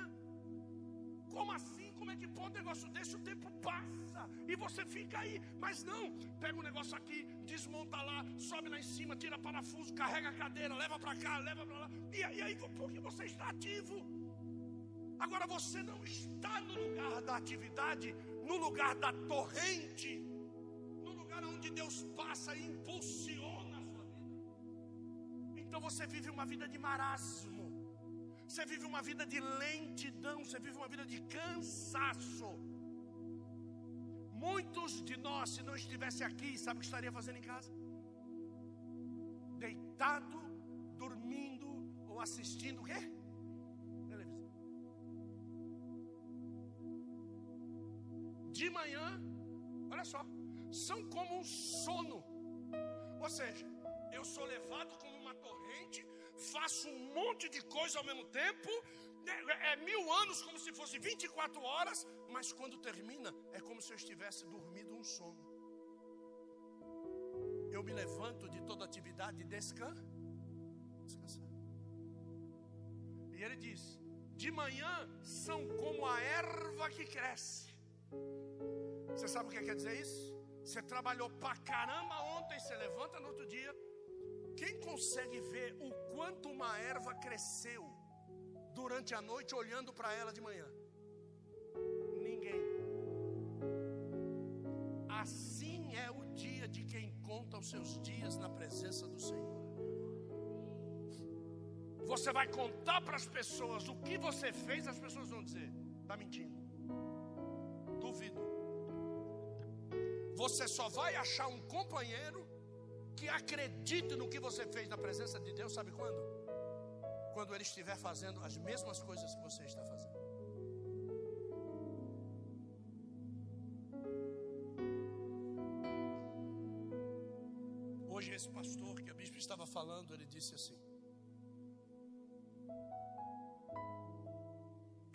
Como assim? Como é que pode um negócio desse? O tempo passa e você fica aí. Mas não, pega o um negócio aqui, desmonta lá, sobe lá em cima, tira parafuso, carrega a cadeira, leva para cá, leva para lá. E, e aí, porque você está ativo. Agora você não está no lugar da atividade, no lugar da torrente, no lugar onde Deus passa e impulsiona a sua vida. Então você vive uma vida de marasmo. Você vive uma vida de lentidão, você vive uma vida de cansaço. Muitos de nós, se não estivesse aqui, sabe o que estaria fazendo em casa? Deitado, dormindo ou assistindo o quê? Televisão. De manhã, olha só, são como um sono. Ou seja, eu sou levado como uma torrente faço um monte de coisa ao mesmo tempo, é, é mil anos como se fosse 24 horas, mas quando termina, é como se eu estivesse dormindo um sono. Eu me levanto de toda atividade e descan... descansar. E ele diz: de manhã são como a erva que cresce. Você sabe o que quer dizer isso? Você trabalhou pra caramba ontem, você levanta no outro dia quem consegue ver o quanto uma erva cresceu durante a noite olhando para ela de manhã? Ninguém. Assim é o dia de quem conta os seus dias na presença do Senhor. Você vai contar para as pessoas o que você fez, as pessoas vão dizer: está mentindo. Duvido. Você só vai achar um companheiro que acredite no que você fez na presença de Deus, sabe quando? Quando Ele estiver fazendo as mesmas coisas que você está fazendo. Hoje, esse pastor que a bispo estava falando, ele disse assim: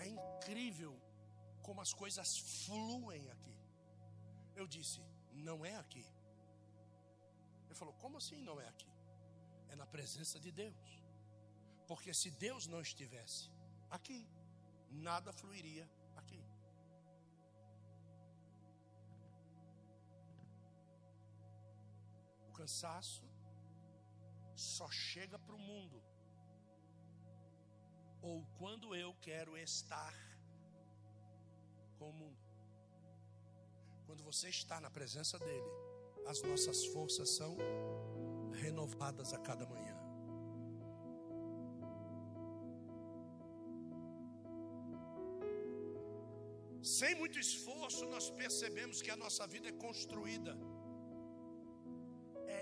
É incrível como as coisas fluem aqui. Eu disse: Não é aqui. Ele falou: Como assim não é aqui? É na presença de Deus. Porque se Deus não estivesse aqui, nada fluiria aqui. O cansaço só chega para o mundo ou quando eu quero estar com o mundo. Quando você está na presença dele, as nossas forças são renovadas a cada manhã. Sem muito esforço, nós percebemos que a nossa vida é construída, é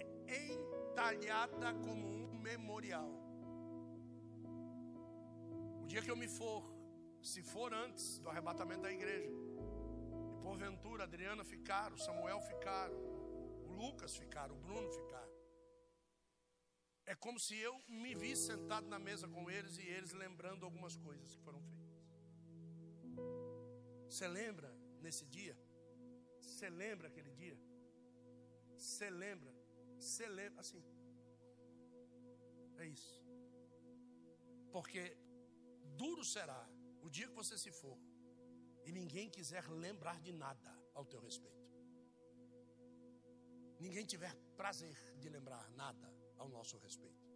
entalhada como um memorial. O dia que eu me for, se for antes do arrebatamento da igreja, e porventura Adriana ficar, o Samuel ficar, Lucas ficar, o Bruno ficar, é como se eu me visse sentado na mesa com eles e eles lembrando algumas coisas que foram feitas. Você lembra nesse dia? Você lembra aquele dia? Você lembra? Você lembra assim? É isso. Porque duro será o dia que você se for e ninguém quiser lembrar de nada ao teu respeito. Ninguém tiver prazer de lembrar nada ao nosso respeito.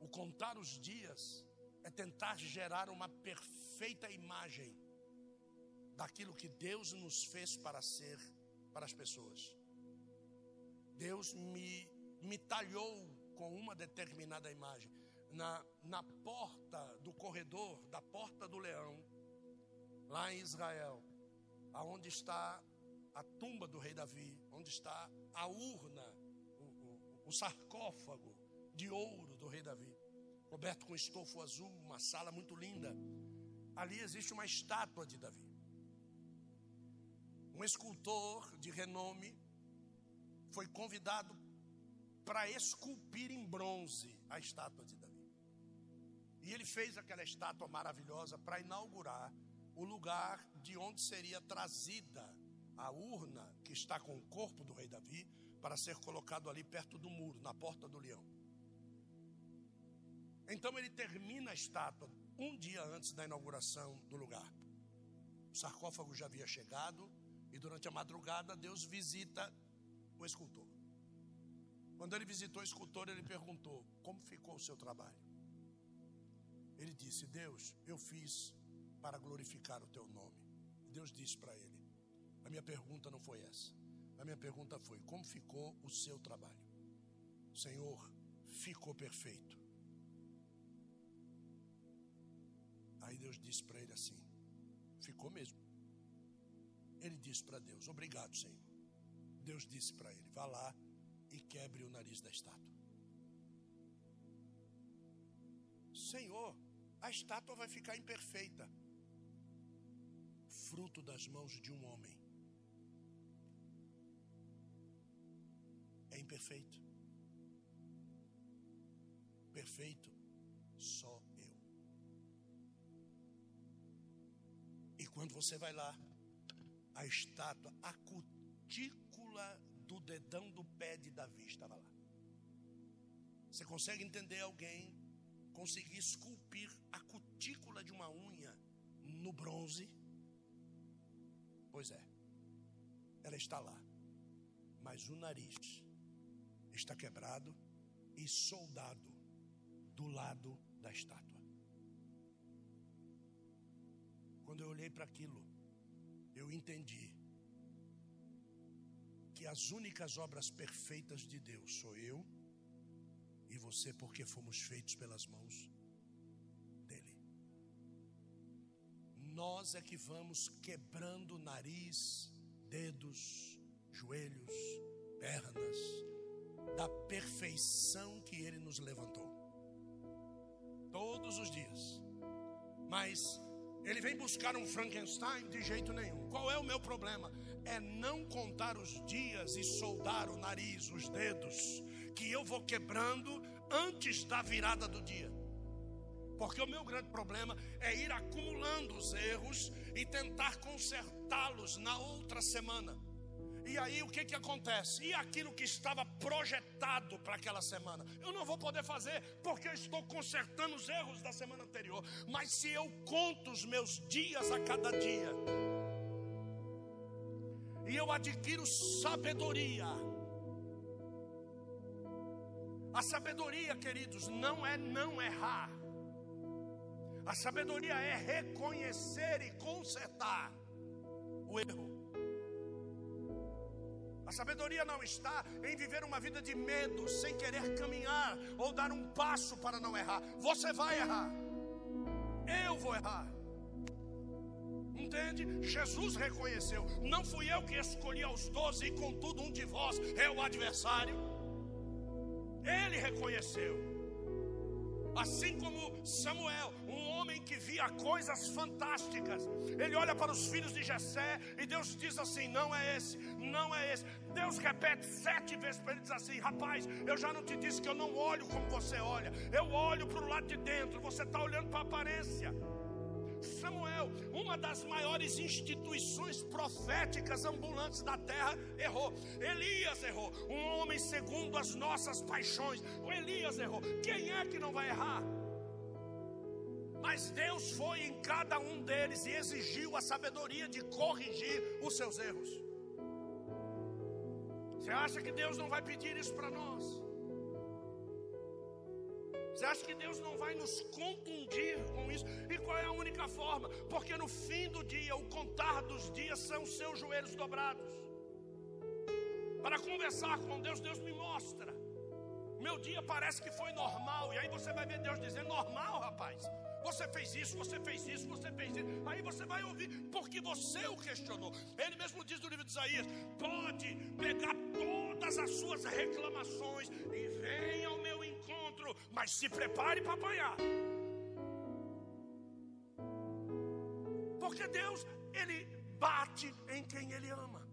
O contar os dias é tentar gerar uma perfeita imagem daquilo que Deus nos fez para ser para as pessoas. Deus me, me talhou com uma determinada imagem. Na, na porta do corredor, da porta do leão, lá em Israel, aonde está a tumba do rei Davi, onde está a urna o sarcófago de ouro do rei Davi, coberto com estofo azul, uma sala muito linda. Ali existe uma estátua de Davi. Um escultor de renome foi convidado para esculpir em bronze a estátua de Davi. E ele fez aquela estátua maravilhosa para inaugurar o lugar de onde seria trazida a urna que está com o corpo do rei Davi para ser colocado ali perto do muro, na porta do leão. Então ele termina a estátua um dia antes da inauguração do lugar. O sarcófago já havia chegado e durante a madrugada Deus visita o escultor. Quando ele visitou o escultor, ele perguntou: Como ficou o seu trabalho? Ele disse: Deus, eu fiz para glorificar o teu nome. Deus disse para ele: A minha pergunta não foi essa. A minha pergunta foi: como ficou o seu trabalho? Senhor, ficou perfeito. Aí Deus disse para ele assim: ficou mesmo. Ele disse para Deus: Obrigado, Senhor. Deus disse para ele: Vá lá e quebre o nariz da estátua. Senhor, a estátua vai ficar imperfeita, fruto das mãos de um homem. Imperfeito. Perfeito só eu. E quando você vai lá, a estátua, a cutícula do dedão do pé de Davi estava lá. Você consegue entender alguém conseguir esculpir a cutícula de uma unha no bronze? Pois é, ela está lá, mas o nariz está quebrado e soldado do lado da estátua. Quando eu olhei para aquilo, eu entendi que as únicas obras perfeitas de Deus sou eu e você, porque fomos feitos pelas mãos dele. Nós é que vamos quebrando nariz, dedos, joelhos, pernas, da perfeição que Ele nos levantou. Todos os dias. Mas ele vem buscar um Frankenstein de jeito nenhum. Qual é o meu problema? É não contar os dias e soldar o nariz, os dedos, que eu vou quebrando antes da virada do dia. Porque o meu grande problema é ir acumulando os erros e tentar consertá-los na outra semana. E aí o que, que acontece? E aquilo que estava projetado para aquela semana? Eu não vou poder fazer porque eu estou consertando os erros da semana anterior. Mas se eu conto os meus dias a cada dia, e eu adquiro sabedoria, a sabedoria, queridos, não é não errar. A sabedoria é reconhecer e consertar o erro. A sabedoria não está em viver uma vida de medo, sem querer caminhar ou dar um passo para não errar. Você vai errar. Eu vou errar. Entende? Jesus reconheceu. Não fui eu que escolhi aos doze, e contudo um de vós é o adversário. Ele reconheceu. Assim como Samuel, homem que via coisas fantásticas, ele olha para os filhos de Jessé e Deus diz assim: não é esse, não é esse. Deus repete sete vezes para ele diz assim: rapaz, eu já não te disse que eu não olho como você olha, eu olho para o lado de dentro, você está olhando para a aparência. Samuel, uma das maiores instituições proféticas ambulantes da terra, errou. Elias errou. Um homem segundo as nossas paixões. O Elias errou. Quem é que não vai errar? Mas Deus foi em cada um deles e exigiu a sabedoria de corrigir os seus erros. Você acha que Deus não vai pedir isso para nós? Você acha que Deus não vai nos contundir com isso? E qual é a única forma? Porque no fim do dia, o contar dos dias são os seus joelhos dobrados. Para conversar com Deus, Deus me mostra. Meu dia parece que foi normal. E aí você vai ver Deus dizendo: normal, rapaz. Você fez isso, você fez isso, você fez isso. Aí você vai ouvir, porque você o questionou. Ele mesmo diz no livro de Isaías: pode pegar todas as suas reclamações e venha ao meu encontro, mas se prepare para apanhar. Porque Deus, Ele bate em quem Ele ama.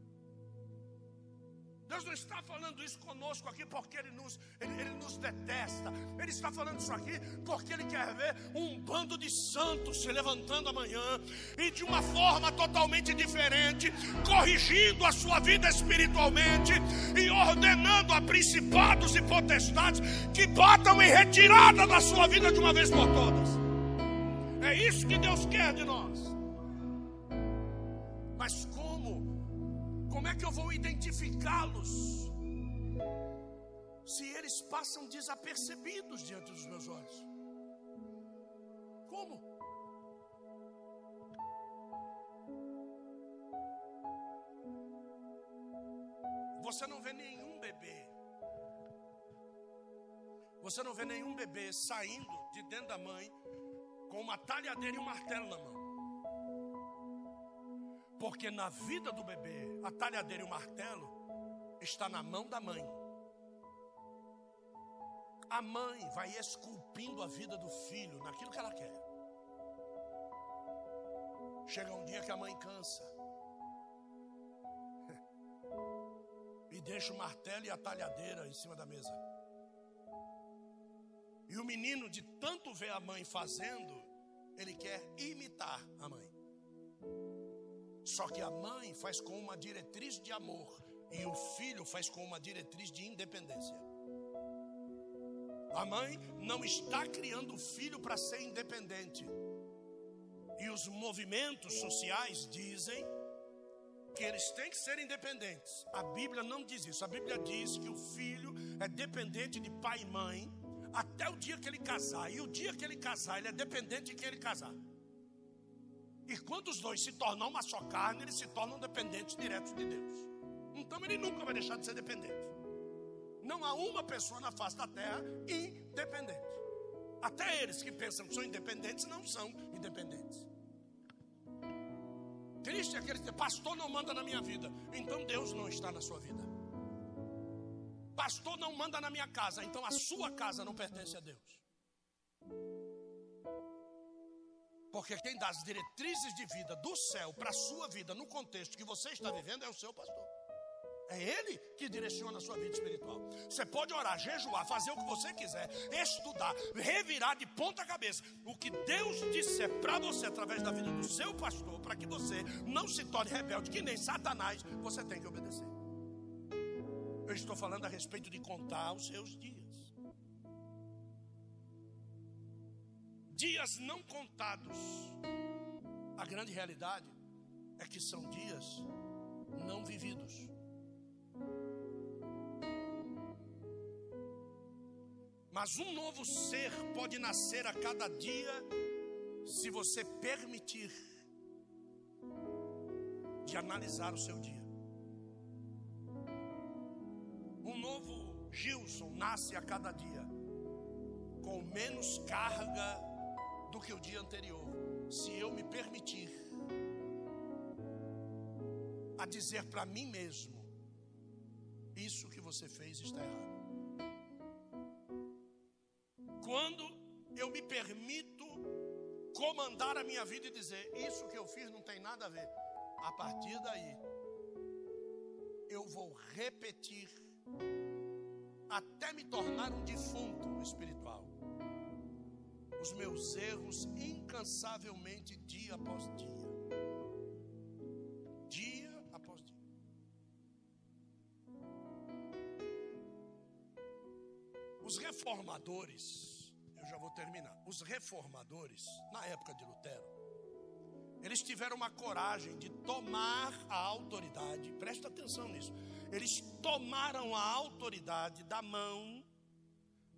Deus não está falando isso conosco aqui porque Ele nos, ele, ele, nos detesta. Ele está falando isso aqui porque Ele quer ver um bando de santos se levantando amanhã e de uma forma totalmente diferente, corrigindo a sua vida espiritualmente e ordenando a principados e potestades que botam em retirada da sua vida de uma vez por todas. É isso que Deus quer de nós. Vou identificá-los? Se eles passam desapercebidos diante dos meus olhos. Como? Você não vê nenhum bebê. Você não vê nenhum bebê saindo de dentro da mãe com uma talhadeira e um martelo na mão. Porque na vida do bebê, a talhadeira e o martelo está na mão da mãe. A mãe vai esculpindo a vida do filho naquilo que ela quer. Chega um dia que a mãe cansa. E deixa o martelo e a talhadeira em cima da mesa. E o menino, de tanto ver a mãe fazendo, ele quer imitar a mãe. Só que a mãe faz com uma diretriz de amor e o filho faz com uma diretriz de independência. A mãe não está criando o filho para ser independente. E os movimentos sociais dizem que eles têm que ser independentes. A Bíblia não diz isso. A Bíblia diz que o filho é dependente de pai e mãe até o dia que ele casar. E o dia que ele casar, ele é dependente de quem ele casar. E quando os dois se tornam uma só carne, eles se tornam dependentes diretos de Deus. Então ele nunca vai deixar de ser dependente. Não há uma pessoa na face da terra independente. Até eles que pensam que são independentes não são independentes. Triste é aquele que pastor não manda na minha vida, então Deus não está na sua vida. Pastor não manda na minha casa, então a sua casa não pertence a Deus. Porque quem dá as diretrizes de vida do céu para a sua vida, no contexto que você está vivendo, é o seu pastor. É ele que direciona a sua vida espiritual. Você pode orar, jejuar, fazer o que você quiser, estudar, revirar de ponta cabeça. O que Deus disser para você através da vida do seu pastor, para que você não se torne rebelde, que nem Satanás, você tem que obedecer. Eu estou falando a respeito de contar os seus dias. dias não contados. A grande realidade é que são dias não vividos. Mas um novo ser pode nascer a cada dia se você permitir de analisar o seu dia. Um novo Gilson nasce a cada dia com menos carga do que o dia anterior, se eu me permitir a dizer para mim mesmo: Isso que você fez está errado. Quando eu me permito comandar a minha vida e dizer: Isso que eu fiz não tem nada a ver, a partir daí, eu vou repetir até me tornar um defunto espiritual. Os meus erros incansavelmente dia após dia. Dia após dia. Os reformadores, eu já vou terminar. Os reformadores, na época de Lutero, eles tiveram uma coragem de tomar a autoridade, presta atenção nisso. Eles tomaram a autoridade da mão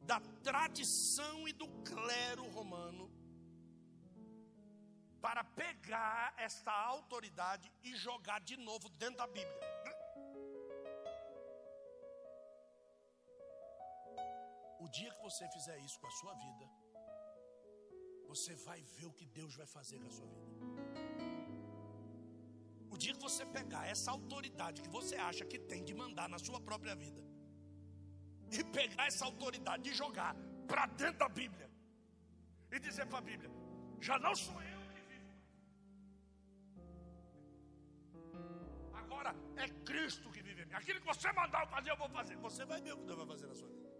da tradição e do clero romano para pegar esta autoridade e jogar de novo dentro da Bíblia. O dia que você fizer isso com a sua vida, você vai ver o que Deus vai fazer com a sua vida. O dia que você pegar essa autoridade que você acha que tem de mandar na sua própria vida, e pegar essa autoridade e jogar para dentro da Bíblia, e dizer para a Bíblia: já não sou eu que vivo Agora é Cristo que vive em mim. Aquilo que você mandar eu fazer, eu vou fazer. Você vai ver o que Deus vai fazer na sua vida.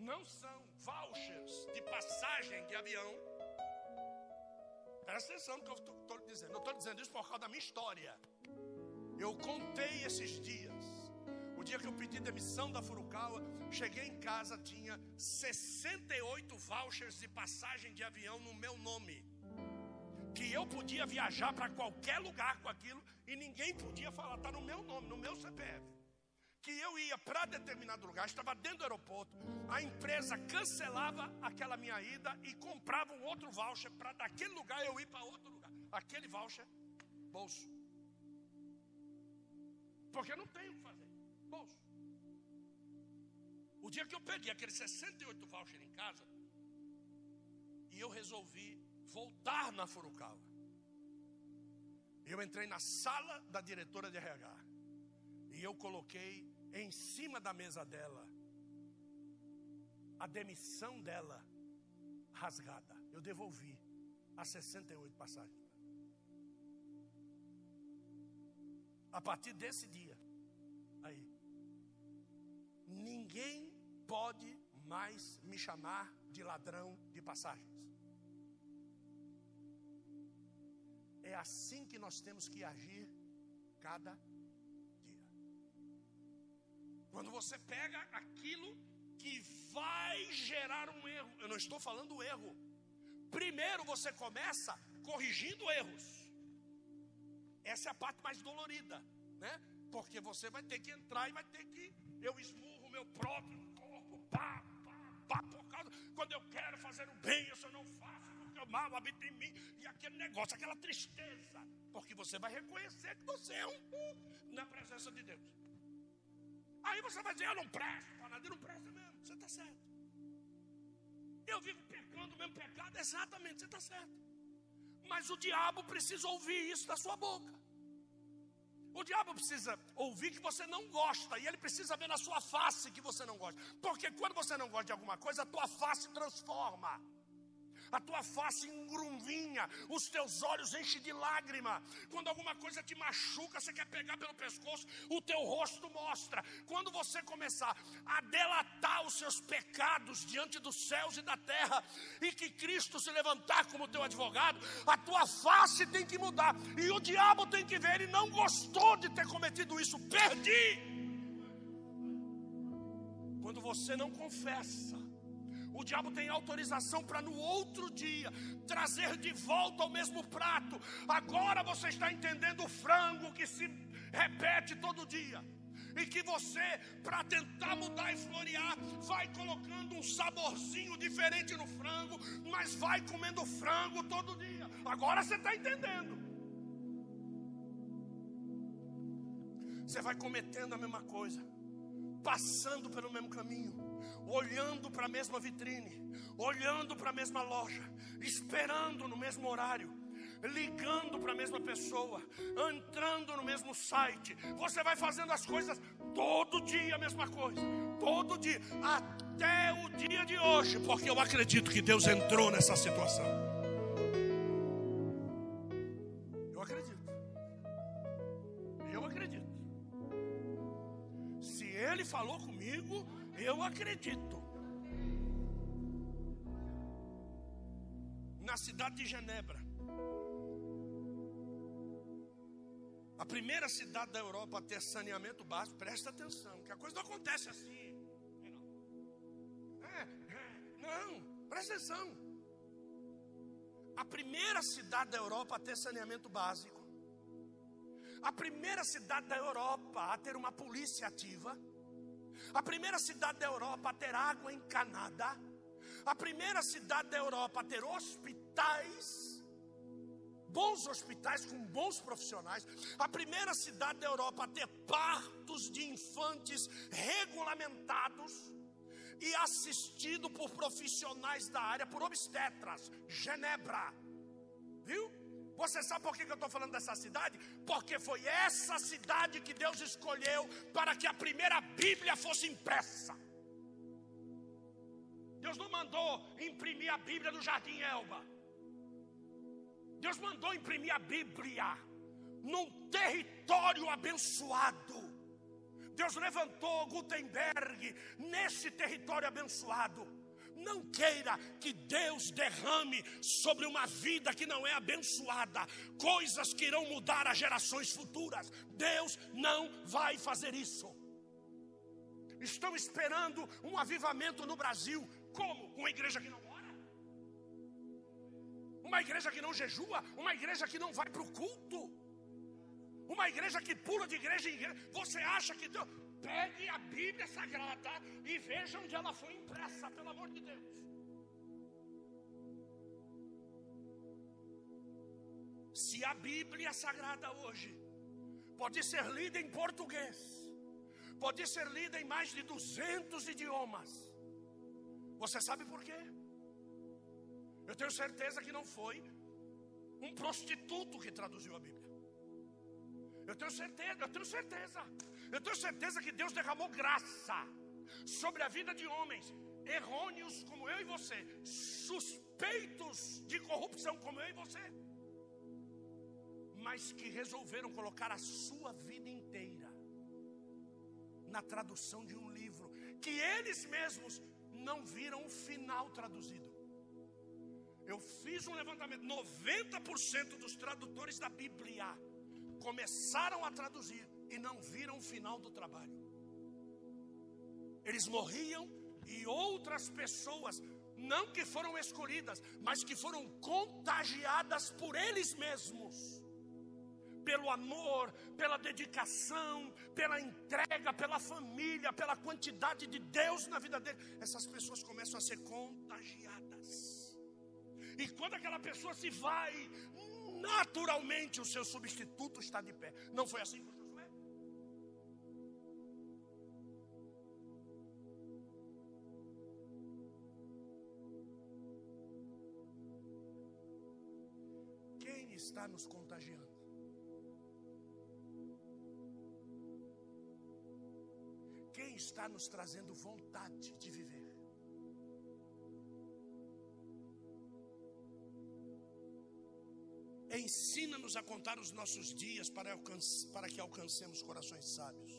Não são vouchers de passagem de avião. Presta atenção no que eu estou dizendo. Eu estou dizendo isso por causa da minha história. Eu contei esses dias. O dia que eu pedi demissão da Furukawa, cheguei em casa, tinha 68 vouchers de passagem de avião no meu nome. Que eu podia viajar para qualquer lugar com aquilo e ninguém podia falar, está no meu nome, no meu CPF que eu ia para determinado lugar, estava dentro do aeroporto, a empresa cancelava aquela minha ida e comprava um outro voucher para daquele lugar eu ir para outro lugar. Aquele voucher, bolso. Porque não tenho o que fazer, bolso. O dia que eu peguei aqueles 68 vouchers em casa, e eu resolvi voltar na Furukawa. Eu entrei na sala da diretora de RH. E eu coloquei em cima da mesa dela a demissão dela rasgada. Eu devolvi as 68 passagens. A partir desse dia, aí, ninguém pode mais me chamar de ladrão de passagens. É assim que nós temos que agir cada quando você pega aquilo que vai gerar um erro, eu não estou falando erro. Primeiro você começa corrigindo erros. Essa é a parte mais dolorida, né? Porque você vai ter que entrar e vai ter que eu esmurro meu próprio corpo, pá, pá, pá, por causa quando eu quero fazer o bem, eu só não faço porque o mal habita em mim e aquele negócio, aquela tristeza, porque você vai reconhecer que você é um na presença de Deus. Aí você vai dizer, eu não presto para nada, eu não presto mesmo, você está certo. Eu vivo pecando o mesmo pecado, exatamente, você está certo. Mas o diabo precisa ouvir isso da sua boca. O diabo precisa ouvir que você não gosta, e ele precisa ver na sua face que você não gosta. Porque quando você não gosta de alguma coisa, a tua face transforma a tua face engrumvinha, os teus olhos enchem de lágrima. Quando alguma coisa te machuca, você quer pegar pelo pescoço, o teu rosto mostra. Quando você começar a delatar os seus pecados diante dos céus e da terra, e que Cristo se levantar como teu advogado, a tua face tem que mudar. E o diabo tem que ver, ele não gostou de ter cometido isso, perdi. Quando você não confessa, o diabo tem autorização para no outro dia trazer de volta o mesmo prato. Agora você está entendendo o frango que se repete todo dia. E que você, para tentar mudar e florear, vai colocando um saborzinho diferente no frango, mas vai comendo frango todo dia. Agora você está entendendo. Você vai cometendo a mesma coisa, passando pelo mesmo caminho olhando para a mesma vitrine, olhando para a mesma loja, esperando no mesmo horário, ligando para a mesma pessoa, entrando no mesmo site. Você vai fazendo as coisas todo dia a mesma coisa, todo dia, até o dia de hoje, porque eu acredito que Deus entrou nessa situação. Eu acredito. Eu acredito. Se Ele falou comigo, eu acredito. Na cidade de Genebra, A primeira cidade da Europa a ter saneamento básico, presta atenção, que a coisa não acontece assim. É, é, não, presta atenção. A primeira cidade da Europa a ter saneamento básico, a primeira cidade da Europa a ter uma polícia ativa, a primeira cidade da Europa a ter água encanada, a primeira cidade da Europa a ter hospitais bons hospitais com bons profissionais, a primeira cidade da Europa a ter partos de infantes regulamentados e assistido por profissionais da área, por obstetras, Genebra. Viu? Você sabe por que eu estou falando dessa cidade? Porque foi essa cidade que Deus escolheu para que a primeira Bíblia fosse impressa. Deus não mandou imprimir a Bíblia no Jardim Elba. Deus mandou imprimir a Bíblia num território abençoado. Deus levantou Gutenberg nesse território abençoado. Não queira que Deus derrame sobre uma vida que não é abençoada coisas que irão mudar as gerações futuras. Deus não vai fazer isso. Estão esperando um avivamento no Brasil. Como? Uma igreja que não uma igreja que não jejua, uma igreja que não vai para o culto, uma igreja que pula de igreja em igreja. Você acha que Deus. Pegue a Bíblia Sagrada e veja onde ela foi impressa, pelo amor de Deus. Se a Bíblia Sagrada hoje pode ser lida em português, pode ser lida em mais de 200 idiomas, você sabe por quê? Eu tenho certeza que não foi um prostituto que traduziu a Bíblia. Eu tenho certeza, eu tenho certeza. Eu tenho certeza que Deus derramou graça sobre a vida de homens errôneos como eu e você, suspeitos de corrupção como eu e você, mas que resolveram colocar a sua vida inteira na tradução de um livro que eles mesmos não viram o final traduzido. Eu fiz um levantamento: 90% dos tradutores da Bíblia começaram a traduzir e não viram o final do trabalho. Eles morriam e outras pessoas, não que foram escolhidas, mas que foram contagiadas por eles mesmos. Pelo amor, pela dedicação, pela entrega, pela família, pela quantidade de Deus na vida dele, essas pessoas começam a ser contagiadas. E quando aquela pessoa se vai, naturalmente o seu substituto está de pé. Não foi assim com nos contagiando? Quem está nos trazendo vontade de viver? Ensina-nos a contar os nossos dias para, para que alcancemos corações sábios.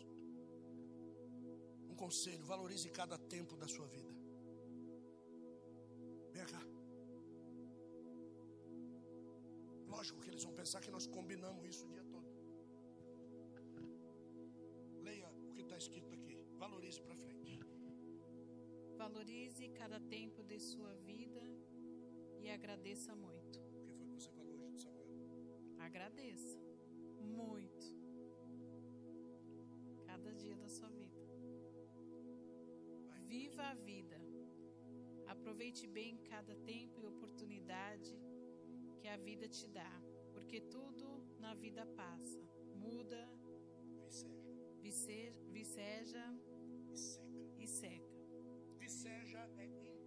Um conselho: valorize cada tempo da sua vida. Pensar que nós combinamos isso o dia todo. Leia o que está escrito aqui. Valorize para frente. Valorize cada tempo de sua vida e agradeça muito. Agradeça muito cada dia da sua vida. Viva a vida. Aproveite bem cada tempo e oportunidade que a vida te dá, porque tudo na vida passa, muda, viceja, viceja e seca. E seca. Viceja é incurvo.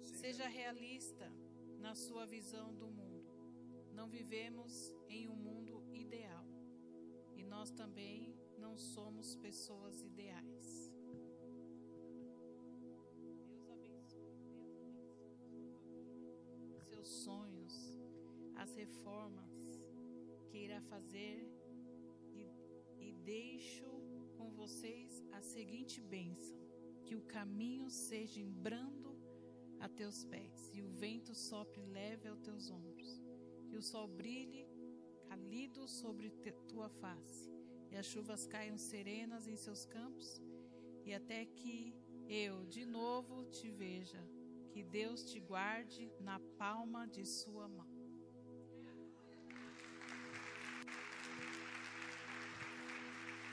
Seja realista na sua visão do mundo. Não vivemos em um mundo ideal e nós também não somos pessoas ideais. Deus abençoe, Deus abençoe seus sonhos, as reformas que irá fazer e, e deixo com vocês a seguinte bênção: que o caminho seja em brando a teus pés, e o vento sopre leve aos teus ombros, que o sol brilhe calido sobre tua face, e as chuvas caiam serenas em seus campos, e até que eu de novo te veja, que Deus te guarde na palma de sua mão.